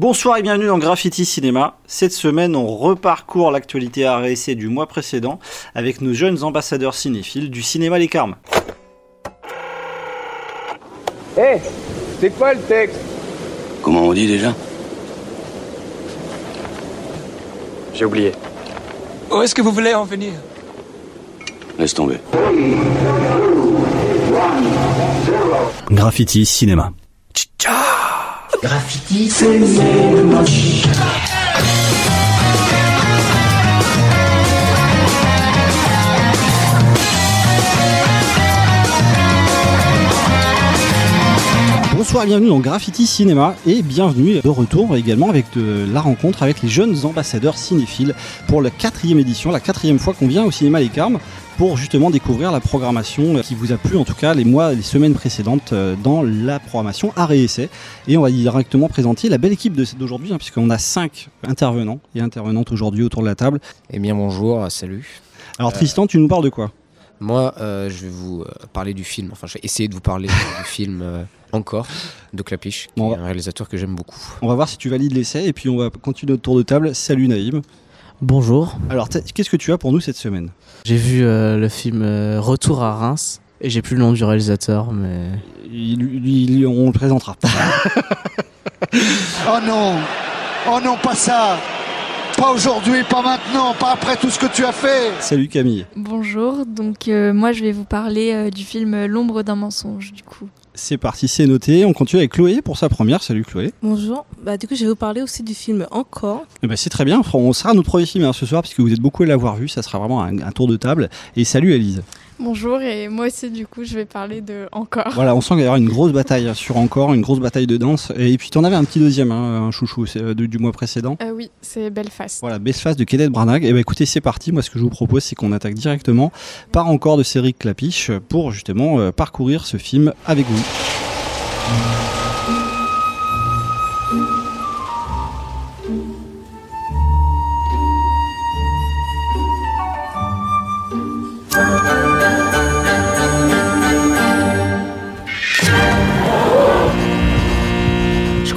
Bonsoir et bienvenue dans Graffiti Cinéma. Cette semaine, on reparcourt l'actualité RSC du mois précédent avec nos jeunes ambassadeurs cinéphiles du cinéma Les Carmes. Hé, c'est quoi le texte? Comment on dit déjà? J'ai oublié. Où est-ce que vous voulez en venir? Laisse tomber. Graffiti Cinéma. Graffiti, Bonsoir et bienvenue dans Graffiti Cinéma et bienvenue de retour également avec la rencontre avec les jeunes ambassadeurs cinéphiles pour la quatrième édition, la quatrième fois qu'on vient au cinéma Les Carmes pour justement découvrir la programmation qui vous a plu en tout cas les mois, les semaines précédentes euh, dans la programmation Art et Essai. Et on va directement présenter la belle équipe d'aujourd'hui hein, puisqu'on a cinq intervenants et intervenantes aujourd'hui autour de la table. Eh bien bonjour, salut. Alors Tristan, tu nous parles de quoi? Moi, euh, je vais vous euh, parler du film, enfin je vais essayer de vous parler du film euh, Encore de Clapiche, qui Bon, est un réalisateur que j'aime beaucoup. On va voir si tu valides l'essai et puis on va continuer notre tour de table. Salut Naïm. Bonjour, Alors qu'est-ce que tu as pour nous cette semaine j'ai vu euh, le film euh, Retour à Reims et j'ai plus le nom du réalisateur, mais Il- il- On le présentera. Oh non Oh non, pas ça Pas aujourd'hui, pas maintenant, pas après tout ce que tu as fait Salut Camille. Bonjour, donc euh, moi je vais vous parler euh, du film L'ombre d'un mensonge du coup. C'est parti, c'est noté. On continue avec Chloé pour sa première. Salut Chloé. Bonjour, bah, du coup je vais vous parler aussi du film Encore. Eh ben, c'est très bien. On sera notre premier film hein, ce soir puisque vous êtes beaucoup à l'avoir vu. Ça sera vraiment un, un tour de table. Et salut Elise. Bonjour et moi aussi du coup je vais parler de Encore. Voilà, on sent qu'il y aura une grosse bataille hein, sur encore, une grosse bataille de danse. Et puis tu en avais un petit deuxième, hein, un chouchou c'est, euh, du, du mois précédent. Euh, oui, c'est Belfast. Voilà, Best Face de Kenneth Branagh. Et ben écoutez, c'est parti. Moi, ce que je vous propose, c'est qu'on attaque directement par encore de Cédric Clapiche pour justement euh, parcourir ce film avec vous.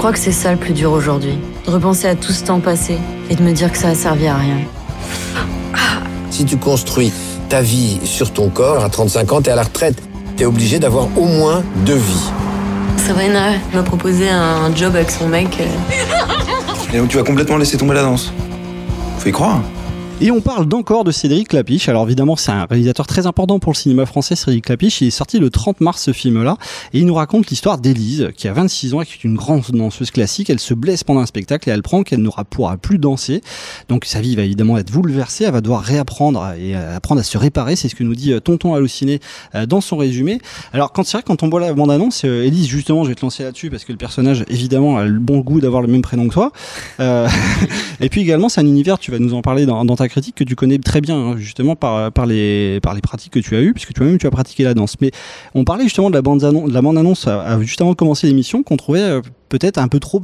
crois que c'est ça le plus dur aujourd'hui. De repenser à tout ce temps passé et de me dire que ça a servi à rien. Si tu construis ta vie sur ton corps, à 35 ans, t'es à la retraite. T'es obligé d'avoir au moins deux vies. Sabrina m'a proposé un job avec son mec. Et donc tu vas complètement laisser tomber la danse. Faut y croire. Et on parle d'encore de Cédric Clapiche. Alors évidemment, c'est un réalisateur très important pour le cinéma français, Cédric Clapiche. Il est sorti le 30 mars ce film-là. Et il nous raconte l'histoire d'Élise, qui a 26 ans et qui est une grande danseuse classique. Elle se blesse pendant un spectacle et elle prend qu'elle n'aura pourra plus danser. Donc sa vie va évidemment être bouleversée. Elle va devoir réapprendre et apprendre à se réparer. C'est ce que nous dit euh, Tonton Halluciné euh, dans son résumé. Alors quand c'est vrai, quand on voit la bande-annonce, euh, Élise, justement, je vais te lancer là-dessus parce que le personnage, évidemment, a le bon goût d'avoir le même prénom que toi. Euh, et puis également, c'est un univers, tu vas nous en parler dans, dans ta critique, que tu connais très bien, hein, justement, par, par, les, par les pratiques que tu as eues, puisque toi-même, tu as pratiqué la danse. Mais on parlait justement de la bande-annonce, de la à- à- juste avant de commencer l'émission, qu'on trouvait euh, peut-être un peu trop,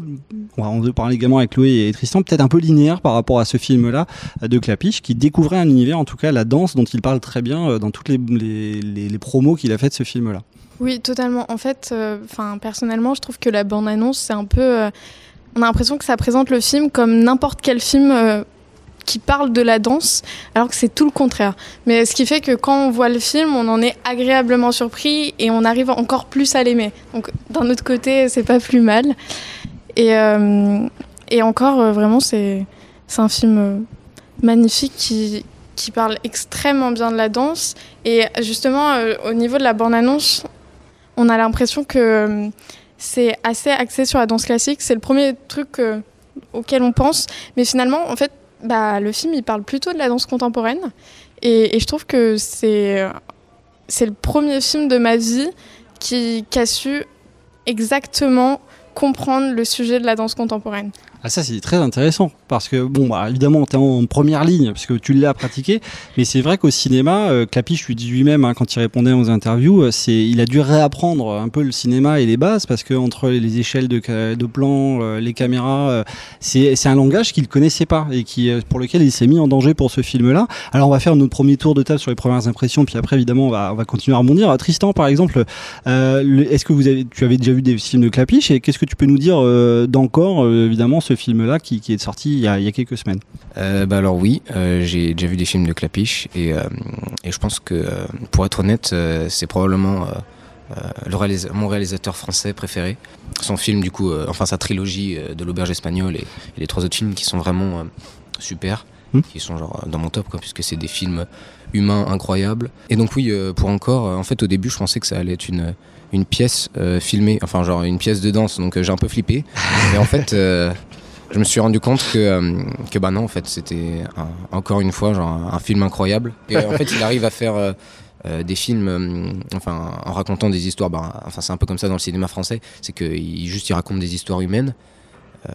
on va parler également avec Chloé et Tristan, peut-être un peu linéaire par rapport à ce film-là euh, de Clapiche, qui découvrait un univers, en tout cas la danse, dont il parle très bien euh, dans toutes les, les, promos qu'il a fait de ce film-là. Oui, totalement. En fait, euh, enfin personnellement, je trouve que la bande-annonce c'est un peu. euh, on a l'impression que ça présente le film comme n'importe quel film. Qui parle de la danse, alors que c'est tout le contraire. Mais ce qui fait que quand on voit le film, on en est agréablement surpris et on arrive encore plus à l'aimer. Donc d'un autre côté, c'est pas plus mal. Et, euh, encore, euh, vraiment, c'est un film euh, magnifique qui, parle extrêmement bien de la danse. Et justement, au niveau de la bande-annonce, on a l'impression que c'est assez axé sur la danse classique. C'est le premier truc auquel on pense. Mais finalement, en fait, bah, le film, il parle plutôt de la danse contemporaine. Et, je trouve que c'est le premier film de ma vie qui a su exactement comprendre le sujet de la danse contemporaine. Ah ça c'est très intéressant parce que bon bah, évidemment tu es en première ligne parce que tu l'as pratiqué mais c'est vrai qu'au cinéma euh, Clapiche lui dit lui-même hein, quand il répondait aux interviews euh, c'est il a dû réapprendre un peu le cinéma et les bases parce que entre les échelles de, de plan euh, les caméras euh, c'est un langage qu'il connaissait pas et qui euh, pour lequel il s'est mis en danger pour ce film là alors on va faire notre premier tour de table sur les premières impressions puis après évidemment on va, on va continuer à rebondir. Tristan par exemple le- est-ce que vous avez tu avais déjà vu des films de Clapiche et qu'est-ce que tu peux nous dire d'encore, évidemment, ce film-là qui, qui est sorti il y, a, il y a quelques semaines Euh, bah alors oui, euh, j'ai déjà vu des films de Clapiche et, euh, et je pense que, pour être honnête, c'est probablement le réalisa- mon réalisateur français préféré. Son film, du coup, enfin sa trilogie de l'auberge espagnole et, et les trois autres films qui sont vraiment super, Hmm. qui sont genre dans mon top, quoi, puisque c'est des films humains incroyables. Et donc oui, euh, pour encore, euh, en fait au début je pensais que ça allait être une une pièce euh, filmée, enfin genre une pièce de danse, donc j'ai un peu flippé. Et en fait, je me suis rendu compte que, euh, que bah non, en fait, c'était encore une fois genre un, film incroyable. Et en fait, il arrive à faire euh, euh, des films, euh, enfin, en racontant des histoires. Bah, enfin, c'est un peu comme ça dans le cinéma français, c'est qu'il juste il raconte des histoires humaines. Euh,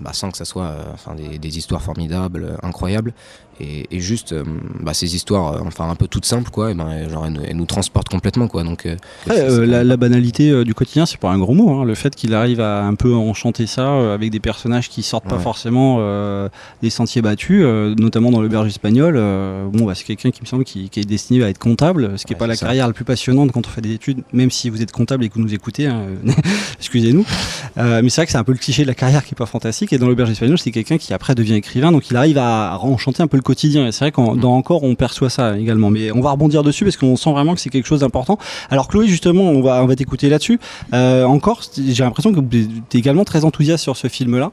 bah, sans que ça soit euh, enfin, des, des histoires formidables, euh, incroyables, et, et juste bah, ces histoires, enfin un peu toutes simples, quoi, et ben, genre, elles, nous- elles nous transportent complètement, quoi. Donc, la, la banalité du quotidien, c'est pas un gros mot. hein. Le fait qu'il arrive à un peu enchanter ça avec des personnages qui sortent pas Ouais. forcément des sentiers battus, notamment dans l'auberge espagnole. bon, bah, c'est quelqu'un qui me semble qui, qui est destiné à être comptable, ce qui est Ouais, pas la ça. carrière la plus passionnante quand on fait des études, même si vous êtes comptable et que vous nous écoutez. hein, Excusez-nous. Euh, mais c'est vrai que c'est un peu le cliché de la carrière qui est pas fantastique. Et dans l'auberge espagnole, c'est quelqu'un qui après devient écrivain, donc il arrive à enchanter un peu le quotidien. Et c'est vrai qu'en dans encore, on perçoit ça également. Mais on va rebondir dessus parce qu'on sent vraiment que c'est quelque chose d'important. Alors Chloé, justement, on va, on va t'écouter là-dessus. Euh, encore, j'ai l'impression que tu es également très enthousiaste sur ce film-là.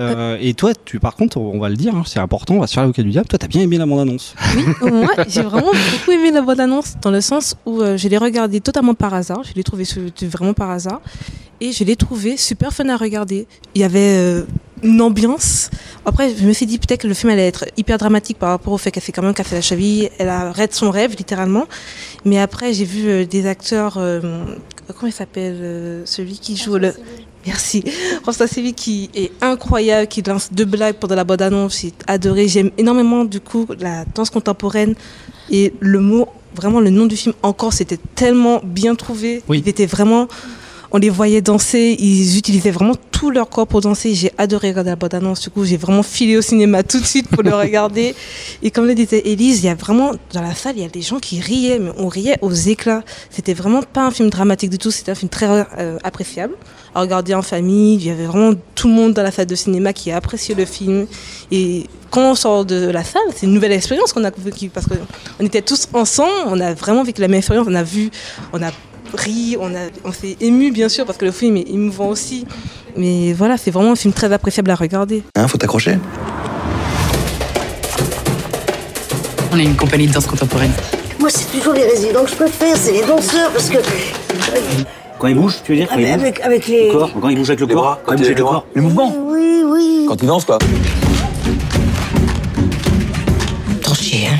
Euh, et toi, tu, par contre, on va le dire, hein, c'est important, on va se faire l'avocat du diable. Toi, t'as bien aimé la bande-annonce. Oui, moi, j'ai vraiment beaucoup aimé la bande-annonce dans le sens où euh, je l'ai regardé totalement par hasard. Je l'ai trouvé su- vraiment par hasard. Et je l'ai trouvé super fun à regarder. Il y avait euh, une ambiance. Après, je me suis dit peut-être que le film allait être hyper dramatique par rapport au fait qu'elle fait quand même casser la cheville. Elle arrête son rêve, littéralement. Mais après, j'ai vu euh, des acteurs. euh, comment il s'appelle euh, Celui qui joue le. Merci. François Cévi qui est incroyable, qui lance deux blagues pendant la bande-annonce. J'ai adoré. J'aime énormément, du coup, la danse contemporaine. Et le mot, vraiment, le nom du film, encore, c'était tellement bien trouvé. Oui. Il était vraiment. On les voyait danser, ils utilisaient vraiment tout leur corps pour danser. J'ai adoré regarder la bande-annonce. Du coup, j'ai vraiment filé au cinéma tout de suite pour le regarder. Et comme le disait Élise, il y a vraiment, dans la salle, il y a des gens qui riaient, mais on riait aux éclats. C'était vraiment pas un film dramatique du tout, c'était un film très euh, appréciable à regarder en famille. Il y avait vraiment tout le monde dans la salle de cinéma qui a apprécié le film. Et quand on sort de la salle, c'est une nouvelle expérience qu'on a vécue parce qu'on était tous ensemble, on a vraiment vécu la même expérience, on a vu, on a ri, on, a, on s'est ému bien sûr parce que le film est émouvant aussi. Mais voilà, c'est vraiment un film très appréciable à regarder. Hein, faut t'accrocher. On est une compagnie de danse contemporaine. Moi, c'est toujours les résidents que je préfère, c'est les danseurs, parce que. Quand il bouge, tu veux dire quand il bouge Avec, avec les. Le corps Quand il bouge avec le Les corps bras, Quand il bouge avec le corps les mouvements. Oui, oui. Quand il danse, quoi. Torcher, hein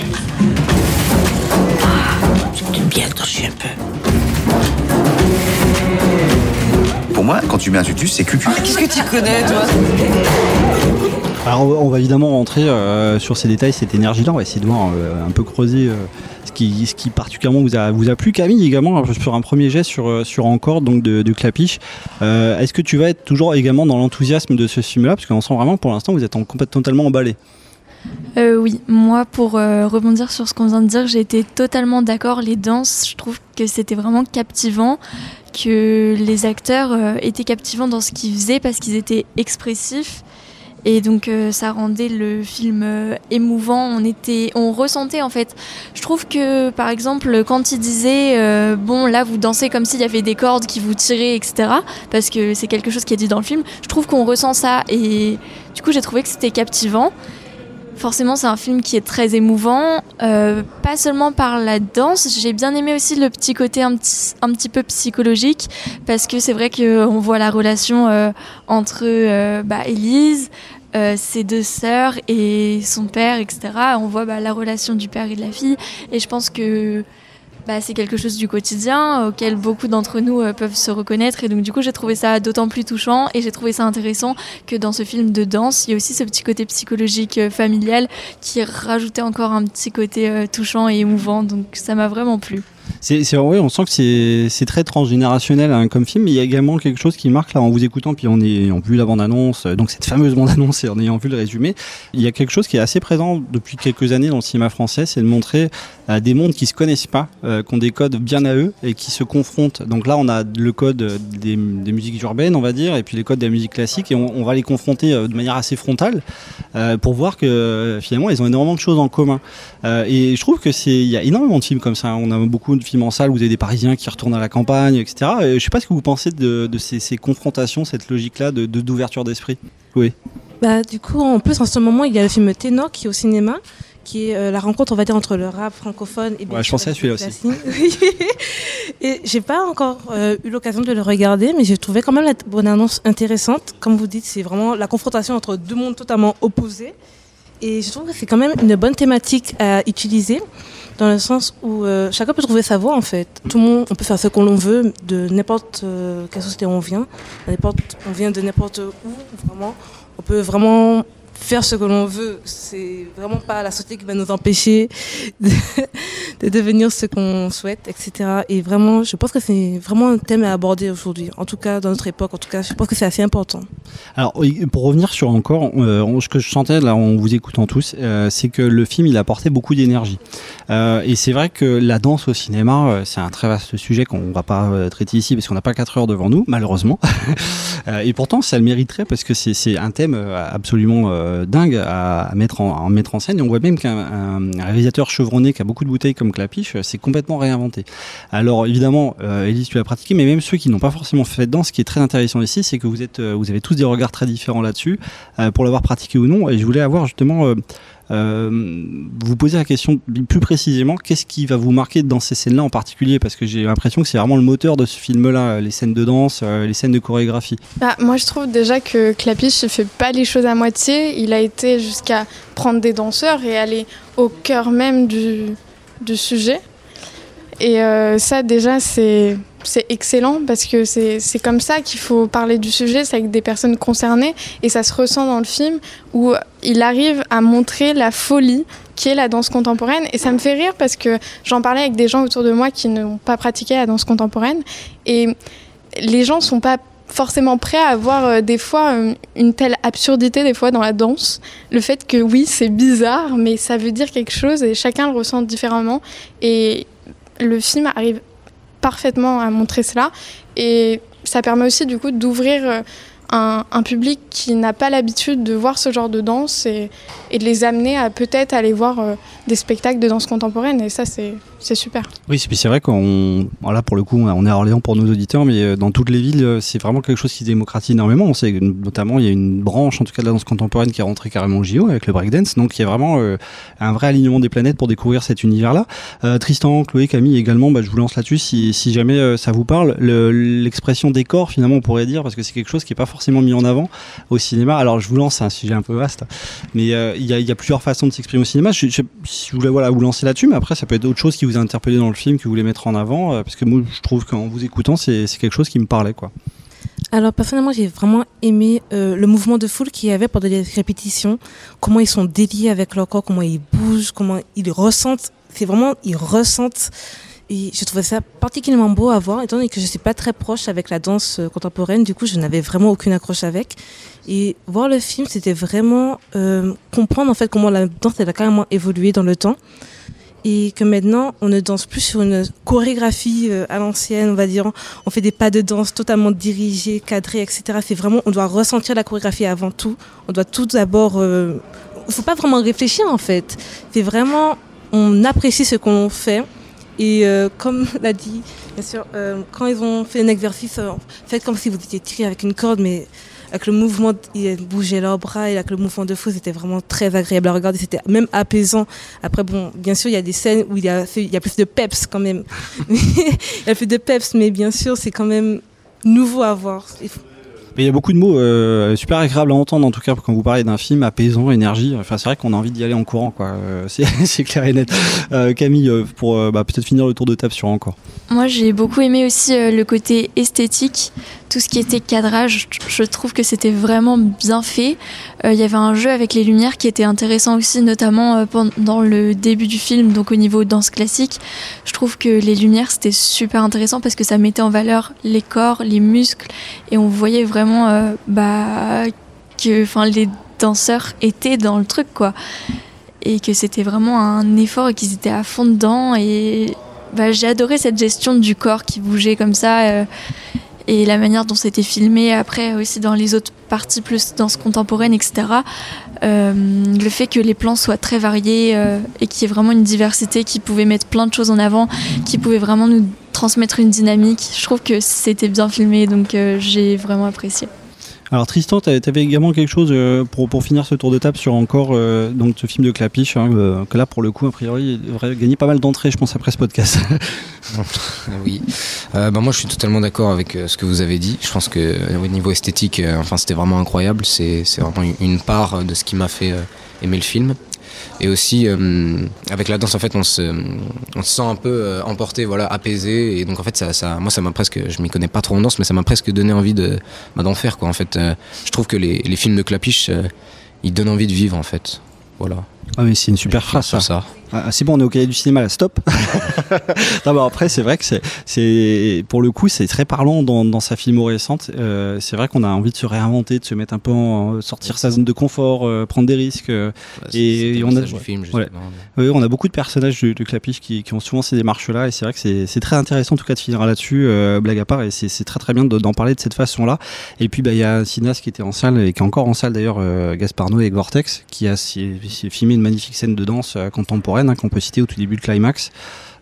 J'aime bien torcher un peu. Pour moi, quand tu mets un tutus, c'est cucu. Qu'est-ce que tu connais, toi Alors on va, on va évidemment rentrer euh, sur ces détails, cette énergie-là. On va essayer de voir euh, un peu creuser euh, ce, qui, ce qui particulièrement vous a, vous a plu. Camille également, alors, sur un premier jet sur, sur Encore, donc de, de Clapiche. Euh, Est-ce que tu vas être toujours également dans l'enthousiasme de ce film-là? Parce qu'on sent vraiment pour l'instant vous êtes en, complètement totalement emballé. Euh, oui, moi pour euh, rebondir sur ce qu'on vient de dire, j'ai été totalement d'accord. Les danses, je trouve que c'était vraiment captivant, que les acteurs euh, étaient captivants dans ce qu'ils faisaient parce qu'ils étaient expressifs. Et donc euh, ça rendait le film euh, émouvant. On était, on ressentait en fait. Je trouve que par exemple quand il disait bon là vous dansez comme s'il y avait des cordes qui vous tiraient etc. Parce que c'est quelque chose qui est dit dans le film. Je trouve qu'on ressent ça et du coup j'ai trouvé que c'était captivant. Forcément, c'est un film qui est très émouvant, euh, pas seulement par la danse. J'ai bien aimé aussi le petit côté un petit, un petit peu psychologique, parce que c'est vrai qu'on voit la relation euh, entre euh, bah, Élise, euh, ses deux sœurs et son père, etc. On voit bah, la relation du père et de la fille, et je pense que bah, c'est quelque chose du quotidien auquel beaucoup d'entre nous euh, peuvent se reconnaître. Et donc, du coup, j'ai trouvé ça d'autant plus touchant et j'ai trouvé ça intéressant que dans ce film de danse, il y a aussi ce petit côté psychologique euh, familial qui rajoutait encore un petit côté euh, touchant et émouvant. Donc, ça m'a vraiment plu. C'est, c'est, ouais, on sent que c'est, c'est très transgénérationnel hein, comme film, mais il y a également quelque chose qui marque là en vous écoutant, puis on est en vu la bande-annonce, euh, donc cette fameuse bande-annonce et en ayant vu le résumé, il y a quelque chose qui est assez présent depuis quelques années dans le cinéma français, c'est de montrer euh, des mondes qui se connaissent pas, euh, qui ont des codes bien à eux et qui se confrontent. Donc là, on a le code des, des musiques urbaines, on va dire, et puis les codes de la musique classique, et on, va les confronter euh, de manière assez frontale euh, pour voir que finalement, ils ont énormément de choses en commun. Et je trouve que c'est, il y a énormément de films comme ça. On a beaucoup films en salle où vous avez des Parisiens qui retournent à la campagne, etc. Et je sais pas ce que vous pensez de, de ces, ces confrontations, cette logique-là de, de- d'ouverture d'esprit. Oui. Bah, du coup, en plus, en ce moment, il y a le film Ténor qui est au cinéma, qui est euh, la rencontre, on va dire, entre le rap francophone et Ouais, je pensais à celui-là aussi. et j'ai pas encore euh, eu l'occasion de le regarder, mais j'ai trouvé quand même la bonne annonce intéressante. Comme vous dites, c'est vraiment la confrontation entre deux mondes totalement opposés. Et je trouve que c'est quand même une bonne thématique à utiliser, dans le sens où euh, chacun peut trouver sa voie en fait. Tout le monde, on peut faire ce qu'on veut de n'importe euh, quelle société on vient, on vient de n'importe où, vraiment. On peut vraiment faire ce que l'on veut. C'est vraiment pas la société qui va nous empêcher de, de devenir ce qu'on souhaite, etc. Et vraiment, je pense que c'est vraiment un thème à aborder aujourd'hui. En tout cas, dans notre époque, en tout cas, je pense que c'est assez important. Alors, pour revenir sur encore, euh, ce que je sentais là en vous écoutant tous, euh, c'est que le film il apportait beaucoup d'énergie. Euh, et c'est vrai que la danse au cinéma, c'est un très vaste sujet qu'on va pas traiter ici parce qu'on n'a pas 4 heures devant nous, malheureusement. Et pourtant, ça le mériterait parce que c'est un thème absolument euh, dingue à, mettre en, scène. Et on voit même qu'un un- un réalisateur chevronné qui a beaucoup de bouteilles comme Clapiche, euh, s'est complètement réinventé. Alors évidemment, euh, Elise, tu l'as pratiqué, mais même ceux qui n'ont pas forcément fait de danse, ce qui est très intéressant ici, c'est que vous êtes, euh, vous avez tous des regards très différents là-dessus, pour l'avoir pratiqué ou non. Et je voulais avoir justement, vous poser la question plus précisément, qu'est-ce qui va vous marquer dans ces scènes-là en particulier? Parce que j'ai l'impression que c'est vraiment le moteur de ce film-là, les scènes de danse, euh, les scènes de chorégraphie. Bah, moi, je trouve déjà que Clapiche ne fait pas les choses à moitié. Il a été jusqu'à prendre des danseurs et aller au cœur même du sujet. Et euh, ça, déjà, c'est excellent parce que c'est comme ça qu'il faut parler du sujet, c'est avec des personnes concernées et ça se ressent dans le film où il arrive à montrer la folie qui est la danse contemporaine et ça me fait rire parce que j'en parlais avec des gens autour de moi qui n'ont pas pratiqué la danse contemporaine et les gens sont pas forcément prêts à voir euh, des fois euh, une telle absurdité des fois dans la danse. Le fait que oui, c'est bizarre, mais ça veut dire quelque chose et chacun le ressent différemment. Et le film arrive parfaitement à montrer cela. Et ça permet aussi du coup d'ouvrir euh, un, public qui n'a pas l'habitude de voir ce genre de danse et, et de les amener à peut-être aller voir euh, des spectacles de danse contemporaine. Et ça, c'est c'est super. Oui, c'est- vrai qu'on, là pour le coup, on est à Orléans pour nos auditeurs, mais euh, dans toutes les villes, euh, c'est vraiment quelque chose qui se démocratise énormément. On sait que, notamment, il y a une branche, en tout cas de la danse contemporaine, qui est rentrée carrément au JO avec le breakdance. Donc, il y a vraiment euh, un vrai alignement des planètes pour découvrir cet univers-là. Tristan, Chloé, Camille également, bah, je vous lance là-dessus si, jamais ça vous parle. Le- L'expression décor, finalement, on pourrait dire, parce que c'est quelque chose qui est pas forcément mis en avant au cinéma. Alors, je vous lance, c'est un sujet un peu vaste, mais il y, a, plusieurs façons de s'exprimer au cinéma. Je, je, si je voulais voilà, vous lancer là-dessus, mais après, ça peut être d'autres choses qui vous a interpellé dans le film, que vous voulez mettre en avant, euh, parce que moi, je trouve qu'en vous écoutant, c'est quelque chose qui me parlait, quoi. Alors personnellement, j'ai vraiment aimé euh, le mouvement de foule qu'il y avait pendant les répétitions, comment ils sont déliés avec leur corps, comment ils bougent, comment ils ressentent. C'est vraiment, ils ressentent. Et je trouvais ça particulièrement beau à voir, étant donné que je suis pas très proche avec la danse euh, contemporaine. Du coup, je n'avais vraiment aucune accroche avec. Et voir le film, c'était vraiment comprendre en fait comment la danse elle a carrément évolué dans le temps et que maintenant on ne danse plus sur une chorégraphie euh, à l'ancienne, on va dire. On fait des pas de danse totalement dirigés, cadrés, etc. C'est vraiment, on doit ressentir la chorégraphie avant tout. On doit tout d'abord, euh, faut pas vraiment réfléchir en fait. C'est vraiment, on apprécie ce qu'on fait. Et euh, comme l'a dit, bien sûr, euh, quand ils ont fait un exercice, euh, faites comme si vous étiez tiré avec une corde, mais avec le mouvement, ils bougeaient leurs bras et avec le mouvement de fou, c'était vraiment très agréable à regarder. C'était même apaisant. Après, bon, bien sûr, il y a des scènes où il y a, fait- il y a plus de peps quand même. il y a plus de peps, mais bien sûr, c'est quand même nouveau à voir. Mais il y a beaucoup de mots euh, super agréables à entendre, en tout cas, quand vous parlez d'un film apaisant, énergie. Enfin, c'est vrai qu'on a envie d'y aller en courant, quoi. Euh, c'est c'est clair et net. Euh, Camille, pour euh, bah, peut-être finir le tour de table sur encore. Moi, j'ai beaucoup aimé aussi euh, le côté esthétique tout ce qui était cadrage, je trouve que c'était vraiment bien fait. Euh, Il y avait un jeu avec les lumières qui était intéressant aussi, notamment euh, pendant le début du film, donc au niveau danse classique. Je trouve que les lumières c'était super intéressant parce que ça mettait en valeur les corps, les muscles, et on voyait vraiment euh, bah, que les danseurs étaient dans le truc, quoi. Et que c'était vraiment un effort et qu'ils étaient à fond dedans. Et bah, j'ai adoré cette gestion du corps qui bougeait comme ça. Et la manière dont c'était filmé après aussi dans les autres parties plus danse contemporaine etc Euh, le fait que les plans soient très variés euh, et qu'il y ait vraiment une diversité qui pouvait mettre plein de choses en avant qui pouvait vraiment nous transmettre une dynamique je trouve que c'était bien filmé donc euh, j'ai vraiment apprécié Alors Tristan, tu avais également quelque chose euh, pour, pour finir ce tour de table sur encore euh, donc ce film de Clapiche, hein, euh, que là pour le coup, a priori, il devrait gagner pas mal d'entrées, je pense, après ce podcast. oui. Euh, bah, moi, je suis totalement d'accord avec ce que vous avez dit. Je pense que au niveau esthétique, enfin, c'était vraiment incroyable. C'est vraiment une- part de ce qui m'a fait aimer le film. Et aussi, euh, avec la danse, en fait, on se, on se sent un peu euh, emporté, voilà, apaisé. Et donc, en fait, ça, ça, moi, ça m'a presque, je m'y connais pas trop en danse, mais ça m'a presque donné envie de, bah, d'en faire, quoi. En fait, euh, je trouve que les, les films de Clapiche, ils donnent envie de vivre, en fait. Voilà. Ah mais c'est une super phrase ça. ça. Ah, c'est bon, on est au cahier du cinéma là, stop. non, bah, après, c'est vrai que c'est, pour le coup, c'est très parlant dans, dans sa filmo récente. Euh, c'est vrai qu'on a envie de se réinventer, de se mettre un peu en, sortir sa zone de confort, euh, prendre des risques. euh, et, le on a, du film, ouais. Oui, on a beaucoup de personnages de, de Clapiche qui, qui ont souvent ces démarches-là, et c'est vrai que c'est, très intéressant en tout cas de finir là-dessus, euh, blague à part, et c'est, très très bien de- d'en parler de cette façon-là. Et puis, bah, il y a un cinéaste qui était en salle et qui est encore en salle d'ailleurs, Gaspard Noé avec Vortex, qui a filmé une magnifique scène de danse euh, contemporaine hein, qu'on peut citer au tout début de Climax.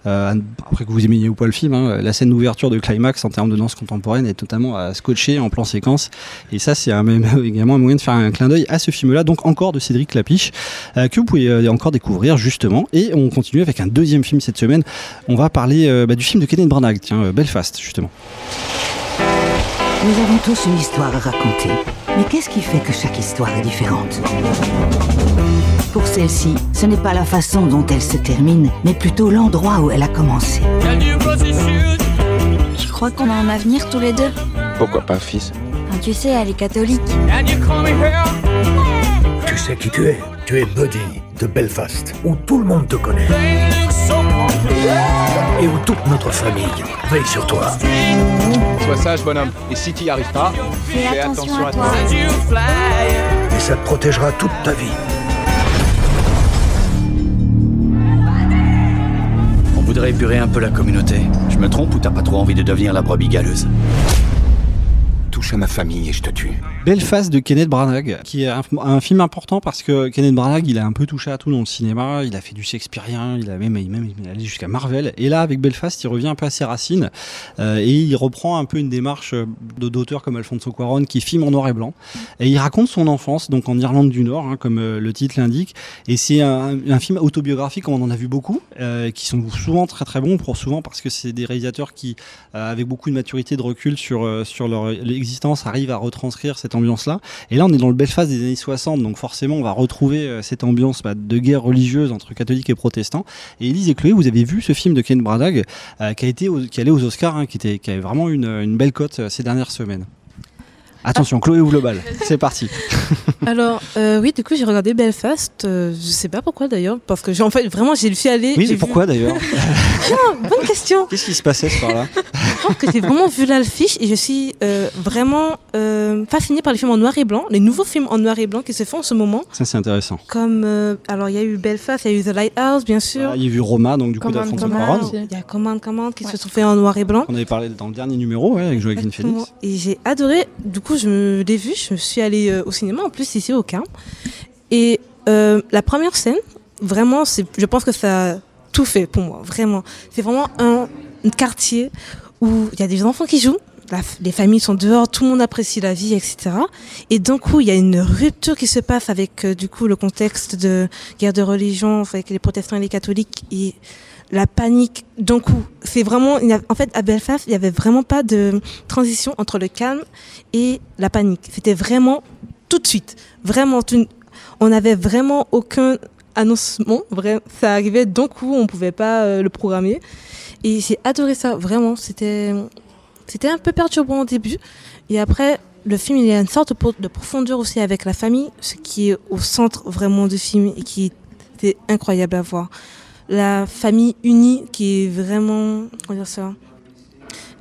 Euh, après que vous aimiez ou pas le film, hein, la scène d'ouverture de Climax en termes de danse contemporaine est totalement à scotcher en plan séquence. Et ça, c'est également un moyen de faire un clin d'œil à ce film-là, donc encore de Cédric Clapiche, euh, que vous pouvez encore découvrir justement. Et on continue avec un deuxième film cette semaine. On va parler bah, du film de Kenneth Branagh, tiens, Belfast, justement. Nous avons tous une histoire à raconter. Mais qu'est-ce qui fait que chaque histoire est différente? Pour celle-ci, ce n'est pas la façon dont elle se termine, mais plutôt l'endroit où elle a commencé. Tu crois qu'on a un avenir tous les deux? Pourquoi pas, fils? Enfin, Tu sais, elle est catholique. Tu sais qui tu es Tu es Buddy de Belfast, où tout le monde te connaît. Et où toute notre famille veille sur toi. Sois sage, bonhomme. Et si tu n'y arrives pas, Fais attention à toi. Et ça te protégera toute ta vie. On voudrait épurer un peu la communauté. Je me trompe ou t'as pas trop envie de devenir la brebis galeuse? À ma famille et je te tue. Belfast de Kenneth Branagh, qui est un, film important parce que Kenneth Branagh, il a un peu touché à tout dans le cinéma. Il a fait du Shakespearien, il a même, il même il est allé jusqu'à Marvel. Et là, avec Belfast, il revient un peu à ses racines euh, et il reprend un peu une démarche d'auteurs comme Alfonso Cuarón qui filme en noir et blanc. Et il raconte son enfance, donc en Irlande du Nord, hein, comme euh, le titre l'indique. Et c'est un, film autobiographique, comme on en a vu beaucoup, euh, qui sont souvent très très bons, pour souvent parce que c'est des réalisateurs qui, avec beaucoup de maturité, de recul sur sur leur existence, arrivent à retranscrire cette ambiance-là. Et là, on est dans le Belfast des années 60, donc forcément, on va retrouver euh, cette ambiance bah, de guerre religieuse entre catholiques et protestants. Et Élise et Chloé, vous avez vu ce film de Ken Branagh euh, qui a été aux- qui allait aux Oscars, hein, qui était qui avait vraiment une, une belle cote euh, ces dernières semaines. Attention, Chloé ouvre le bal. C'est parti. Alors, euh, oui, du coup, j'ai regardé Belfast. euh, je sais pas pourquoi d'ailleurs, parce que j'ai en fait vraiment, j'ai le suis aller. Oui, mais pourquoi d'ailleurs Bonne question. Qu'est-ce qui se passait ce soir-là Je pense que j'ai vraiment vu l'affiche et je suis euh, vraiment euh, fascinée par les films en noir et blanc, les nouveaux films en noir et blanc qui se font en ce moment. Ça, c'est intéressant. Comme, alors il y a eu Belfast, il y a eu The Lighthouse, bien sûr. Ah, Il y a vu Roma, donc du coup d'Alfonso Cuarón. Il y a Command Command qui se sont faits en noir et blanc. On avait parlé dans le dernier numéro ouais, avec Joaquin Phoenix. Et j'ai adoré. Du coup, je me l'ai vu. Je suis allée euh, au cinéma, en plus, ici au Caen. Et euh, la première scène, vraiment, je pense que ça a tout fait pour moi. Vraiment. C'est vraiment un, quartier où il y a des enfants qui jouent. les familles sont dehors, tout le monde apprécie la vie, etc. Et d'un coup, il y a une rupture qui se passe avec euh, du coup le contexte de guerre de religion avec les protestants et les catholiques la panique. D'un coup, c'est vraiment, en fait, à Belfast, il y avait vraiment pas de transition entre le calme et la panique. C'était vraiment tout de suite, vraiment, on n'avait vraiment aucun annoncement. Ça arrivait d'un coup, on pouvait pas euh, le programmer. Et j'ai adoré ça, vraiment. C'était C'était un peu perturbant au début. Et après, le film, il y a une sorte de profondeur aussi avec la famille, ce qui est au centre vraiment du film et qui était incroyable à voir. La famille unie qui est vraiment, comment dire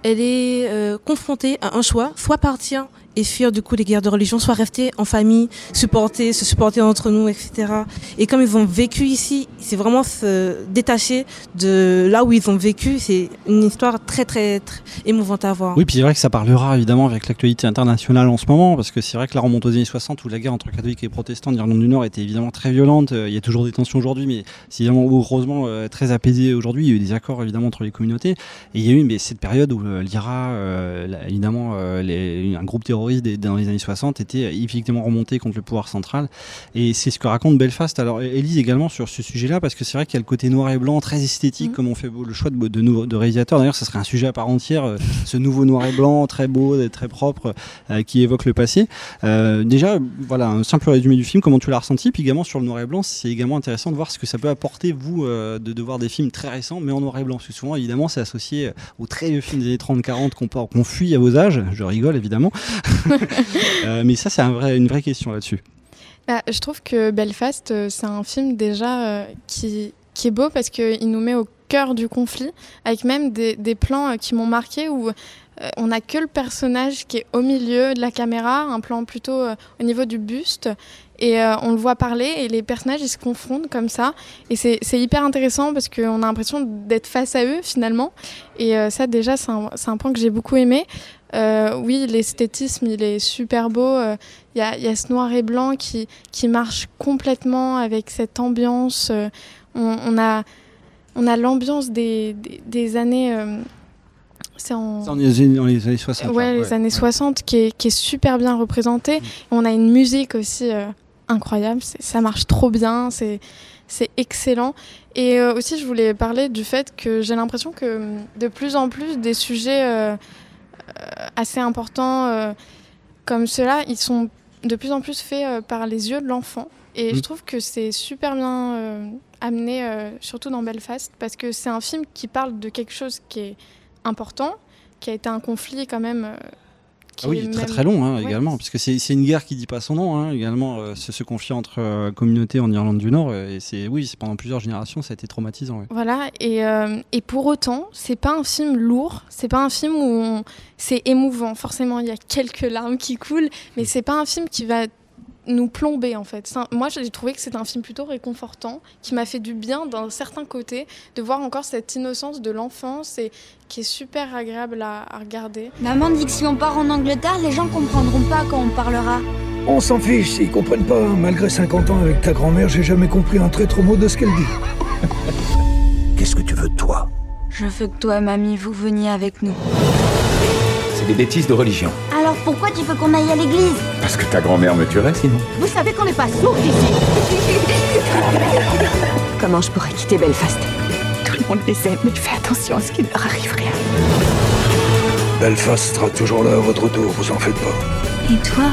elle est euh, confrontée à un choix, soit partir et fuir du coup les guerres de religion, soit rester en famille, supporter, se supporter entre nous, etc. Et comme ils ont vécu ici, c'est vraiment se détacher de là où ils ont vécu. C'est une histoire très, très, très émouvante à voir. Oui, puis c'est vrai que ça parlera évidemment avec l'actualité internationale en ce moment, parce que c'est vrai que la remonte aux années 60 où la guerre entre catholiques et protestants d'Irlande du Nord était évidemment très violente. Il y a toujours des tensions aujourd'hui, mais c'est évidemment heureusement euh, très apaisé aujourd'hui. Il y a eu des accords évidemment entre les communautés. Et il y a eu mais, cette période où euh, l'IRA, euh, évidemment, euh, un groupe terroriste dans les années 60 était effectivement remonté contre le pouvoir central. Et c'est ce que raconte Belfast. Alors, Elise également sur ce sujet-là, parce que c'est vrai qu'il y a le côté noir et blanc très esthétique, mmh. comme on fait le choix de, de, de, réalisateur. D'ailleurs, ça serait un sujet à part entière, euh, ce nouveau noir et blanc très beau, très propre, euh, qui évoque le passé. Euh, déjà, voilà, un simple résumé du film, comment tu l'as ressenti. Puis également sur le noir et blanc, c'est également intéressant de voir ce que ça peut apporter, vous, de, de voir des films très récents, mais en noir et blanc. Parce que souvent, évidemment, c'est associé aux très vieux films des années 30-40 qu'on qu fuit à vos âges. Je rigole, évidemment. Euh, mais ça, c'est une vraie question là-dessus. Bah, je trouve que Belfast, euh, c'est un film déjà euh, qui, est beau parce qu'il nous met au cœur du conflit, avec même des, plans qui m'ont marqué où on n'a que le personnage qui est au milieu de la caméra, un plan plutôt au niveau du buste, et on le voit parler, et les personnages ils se confrontent comme ça, et c'est hyper intéressant parce qu'on a l'impression d'être face à eux finalement, et ça déjà c'est un, un, point que j'ai beaucoup aimé. Euh, oui, l'esthétisme, il est super beau. Il euh, y, a, y, a, ce noir et blanc qui, qui marche complètement avec cette ambiance. Euh, on, on, a, on a l'ambiance des, des, des, années. c'est en... Dans, les, dans les années 60. Ouais, les ouais, années ouais. 60 qui est, qui est super bien représentée. Mmh. On a une musique aussi incroyable. Ça marche trop bien. C'est c'est excellent. Et aussi, je voulais parler du fait que j'ai l'impression que de plus en plus des sujets assez importants euh, comme ceux-là, ils sont de plus en plus faits euh, par les yeux de l'enfant. Et mmh. je trouve que c'est super bien euh, amené, euh, surtout dans Belfast, parce que c'est un film qui parle de quelque chose qui est important, qui a été un conflit quand même. Euh, ah oui, très même... très long hein, ouais. également, parce que c'est une guerre qui dit pas son nom hein, également, euh, ce, ce, conflit entre euh, communautés en Irlande du Nord, et c'est oui, c'est pendant plusieurs générations, ça a été traumatisant. Ouais. Voilà, et, euh, et pour autant, c'est pas un film lourd, c'est pas un film où on... c'est émouvant. Forcément, il y a quelques larmes qui coulent, mais c'est pas un film qui va nous plomber en fait. Un... moi j'ai trouvé que c'est un film plutôt réconfortant qui m'a fait du bien d'un certain côté de voir encore cette innocence de l'enfance et qui est super agréable à, à, regarder. Maman dit que si on part en Angleterre, les gens comprendront pas quand on parlera. On s'en fiche s'ils comprennent pas. Malgré 50 ans avec ta grand-mère, j'ai jamais compris un traître mot de ce qu'elle dit. Qu'est-ce que tu veux toi? Je veux que toi et mamie vous veniez avec nous. C'est des bêtises de religion. Alors pourquoi tu veux qu'on aille à l'église Parce que ta grand-mère me tuerait sinon. Vous savez qu'on n'est pas sourds ici Comment je pourrais quitter Belfast Tout le monde les aime, mais fais attention à ce qui leur arrive rien. Belfast sera toujours là à votre retour, vous en faites pas. Et toi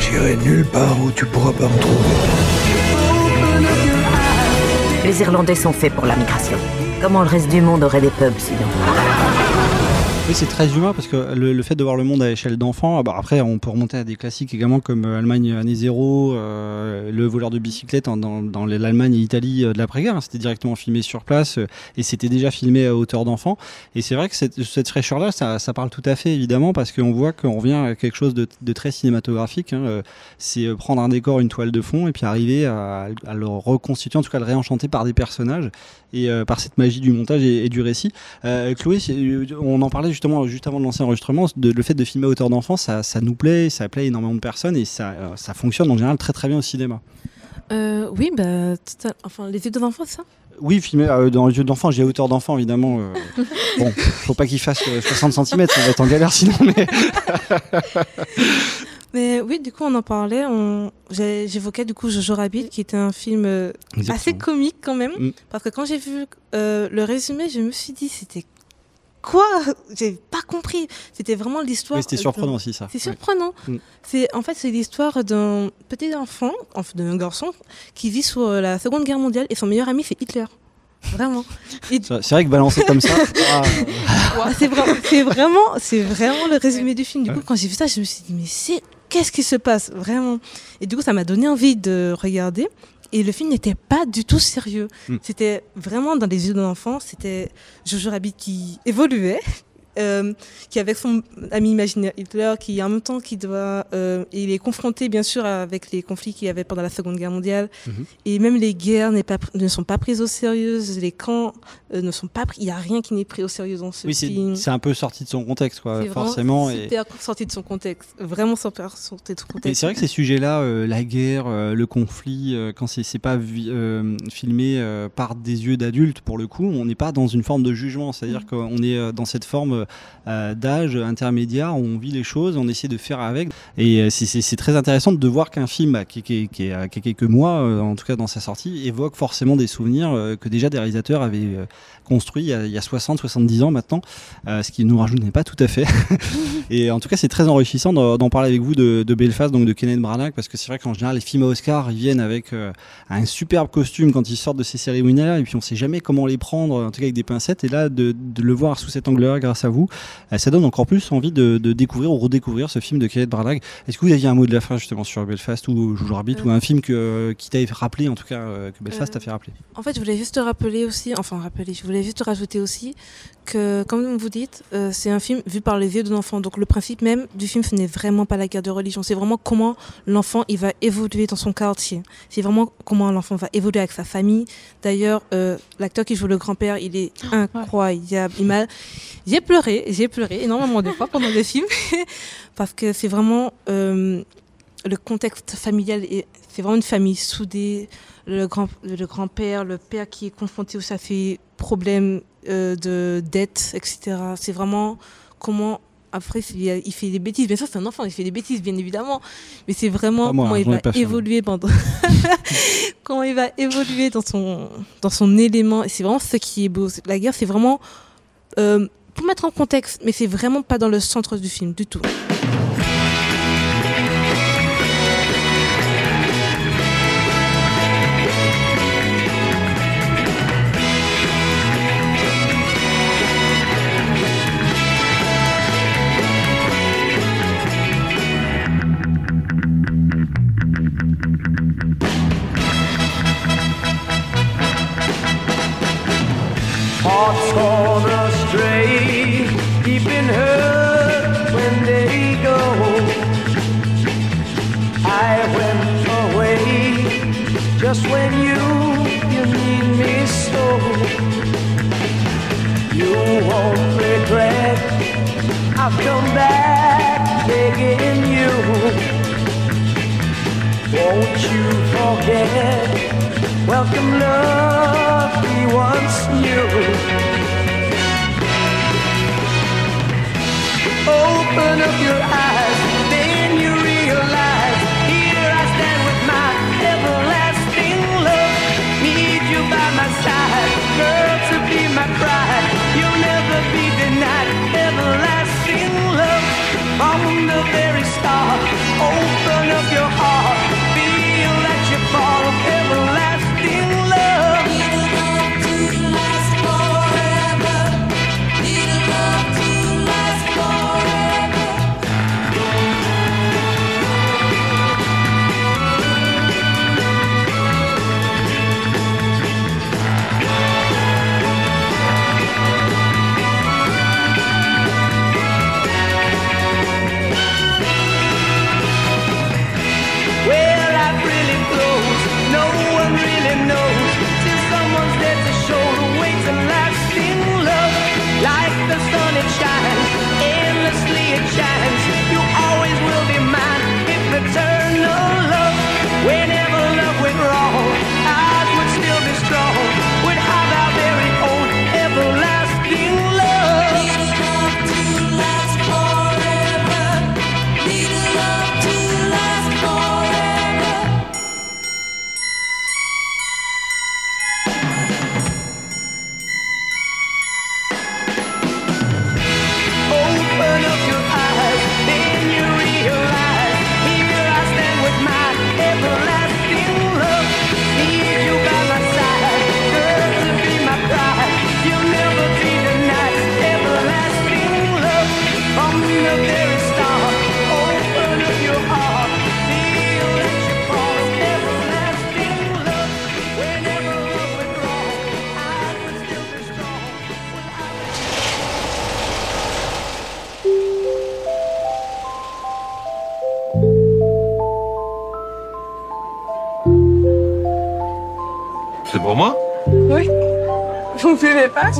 J'irai nulle part où tu pourras pas me trouver. Les Irlandais sont faits pour la migration. Comment le reste du monde aurait des pubs sinon? Oui, c'est très humain parce que le, fait de voir le monde à échelle d'enfant, bah après on peut remonter à des classiques également comme euh, Allemagne année zéro, euh, le voleur de bicyclette dans, l'Allemagne et l'Italie euh, de l'après-guerre. Hein, c'était directement filmé sur place euh, et c'était déjà filmé à hauteur d'enfant. Et c'est vrai que cette, cette fraîcheur-là, ça, parle tout à fait évidemment parce qu'on voit qu'on revient à quelque chose de, très cinématographique. Hein, c'est prendre un décor, une toile de fond et puis arriver à, le reconstituer, en tout cas le réenchanter par des personnages et euh, par cette magie du montage et, et du récit. Chloé, on en parlait justement juste avant de lancer l'enregistrement, le fait de filmer à hauteur d'enfant, ça, ça, nous plaît, ça plaît énormément de personnes et ça, euh, ça fonctionne en général très très bien au cinéma. Euh, oui, bah, enfin, les yeux d'enfant, ça? Oui, filmé euh, dans les yeux d'enfant, j'ai hauteur d'enfant évidemment. Euh, bon, faut pas qu'il fasse 60 cm, on va être en galère sinon. Mais, mais oui, du coup, on en parlait. On... J'évoquais du coup Jojo Rabbit, qui était un film assez comique quand même, mm. parce que quand j'ai vu le résumé, je me suis dit c'était quoi J'ai pas compris. C'était vraiment l'histoire. C'était surprenant aussi ça. C'est surprenant. Ouais. C'est en fait c'est l'histoire d'un petit enfant, d'un garçon qui vit sous la Seconde Guerre mondiale et son meilleur ami c'est Hitler. Vraiment. Et- C'est vrai que balancer comme ça. ah, c'est vraiment, c'est vraiment, c'est vraiment le résumé du film. Du coup, quand j'ai vu ça, je me suis dit, mais c'est, qu'est-ce qui se passe? Vraiment Et du coup, ça m'a donné envie de regarder. Et le film n'était pas du tout sérieux. Mm. C'était vraiment dans les yeux d'un enfant. C'était Jojo Rabbit qui évoluait, euh, qui avec son ami imaginaire Hitler, qui en même temps qui doit, euh, il est confronté bien sûr avec les conflits qu'il y avait pendant la Seconde Guerre mondiale. Mhm. Et même les guerres pas, ne sont pas prises au sérieux. Les camps euh, ne sont pas pris. Il y a rien qui n'est pris au sérieux dans ce oui, c'est film. c'est un peu sorti de son contexte, quoi, C'est forcément. Et, Super sorti de son contexte. Vraiment sorti de son contexte. et c'est vrai que ces sujets-là, la guerre, le conflit, quand c'est c'est pas filmé par des yeux d'adultes, pour le coup, on n'est pas dans une forme de jugement. C'est-à-dire Mm. qu'on est dans cette forme d'âge intermédiaire où on vit les choses, on essaie de faire avec. Et euh, c'est- très intéressant de voir qu'un film bah, qui, qui- qui a qui a quelques mois, euh, en tout cas dans sa sortie, évoque forcément des souvenirs euh, que déjà des réalisateurs avaient euh, construits il y a, il y a 60, 70 ans maintenant, euh, ce qui nous rajoute n'est pas tout à fait. Et en tout cas, c'est très enrichissant d'en parler avec vous de, de Belfast, donc de Kenneth Branagh, parce que c'est vrai qu'en général, les films à Oscar, ils viennent avec euh, un superbe costume quand ils sortent de ces cérémonies-là, et puis on sait jamais comment les prendre, en tout cas avec des pincettes. Et là, de, de le voir sous cet angle-là, grâce à vous, euh, ça donne encore plus envie de, de découvrir ou redécouvrir ce film de Kenneth Branagh. Est-ce que vous aviez un mot de la fin justement sur Belfast ou Jojo Rabbit, ou un film que, qui t'a rappelé, en tout cas, euh, que Belfast Euh, t'a fait rappeler? En fait, je voulais juste te rappeler aussi, enfin rappeler, je voulais juste te rajouter aussi que, comme vous dites, euh, c'est un film vu par les yeux d'un enfant. Donc le principe même du film, ce n'est vraiment pas la guerre de religion. C'est vraiment comment l'enfant il va évoluer dans son quartier. C'est vraiment comment l'enfant va évoluer avec sa famille. D'ailleurs, euh, l'acteur qui joue le grand-père, il est incroyable. Il m'a, j'ai pleuré, j'ai pleuré énormément de fois pendant le film parce que c'est vraiment euh, le contexte familial et c'est vraiment une famille soudée. Le grand, le grand-père, le père qui est confronté aussi à ses problèmes euh, de dette, etc. C'est vraiment comment après il, a- il fait des bêtises. Bien sûr, c'est un enfant, il fait des bêtises, bien évidemment, mais c'est vraiment moi, comment il j'en ai va moi. évoluer pendant comment il va évoluer dans son dans son élément. Et c'est vraiment ce qui est beau. La guerre, c'est vraiment euh, pour mettre en contexte, mais c'est vraiment pas dans le centre du film du tout. Welcome love we once knew. Open up your eyes,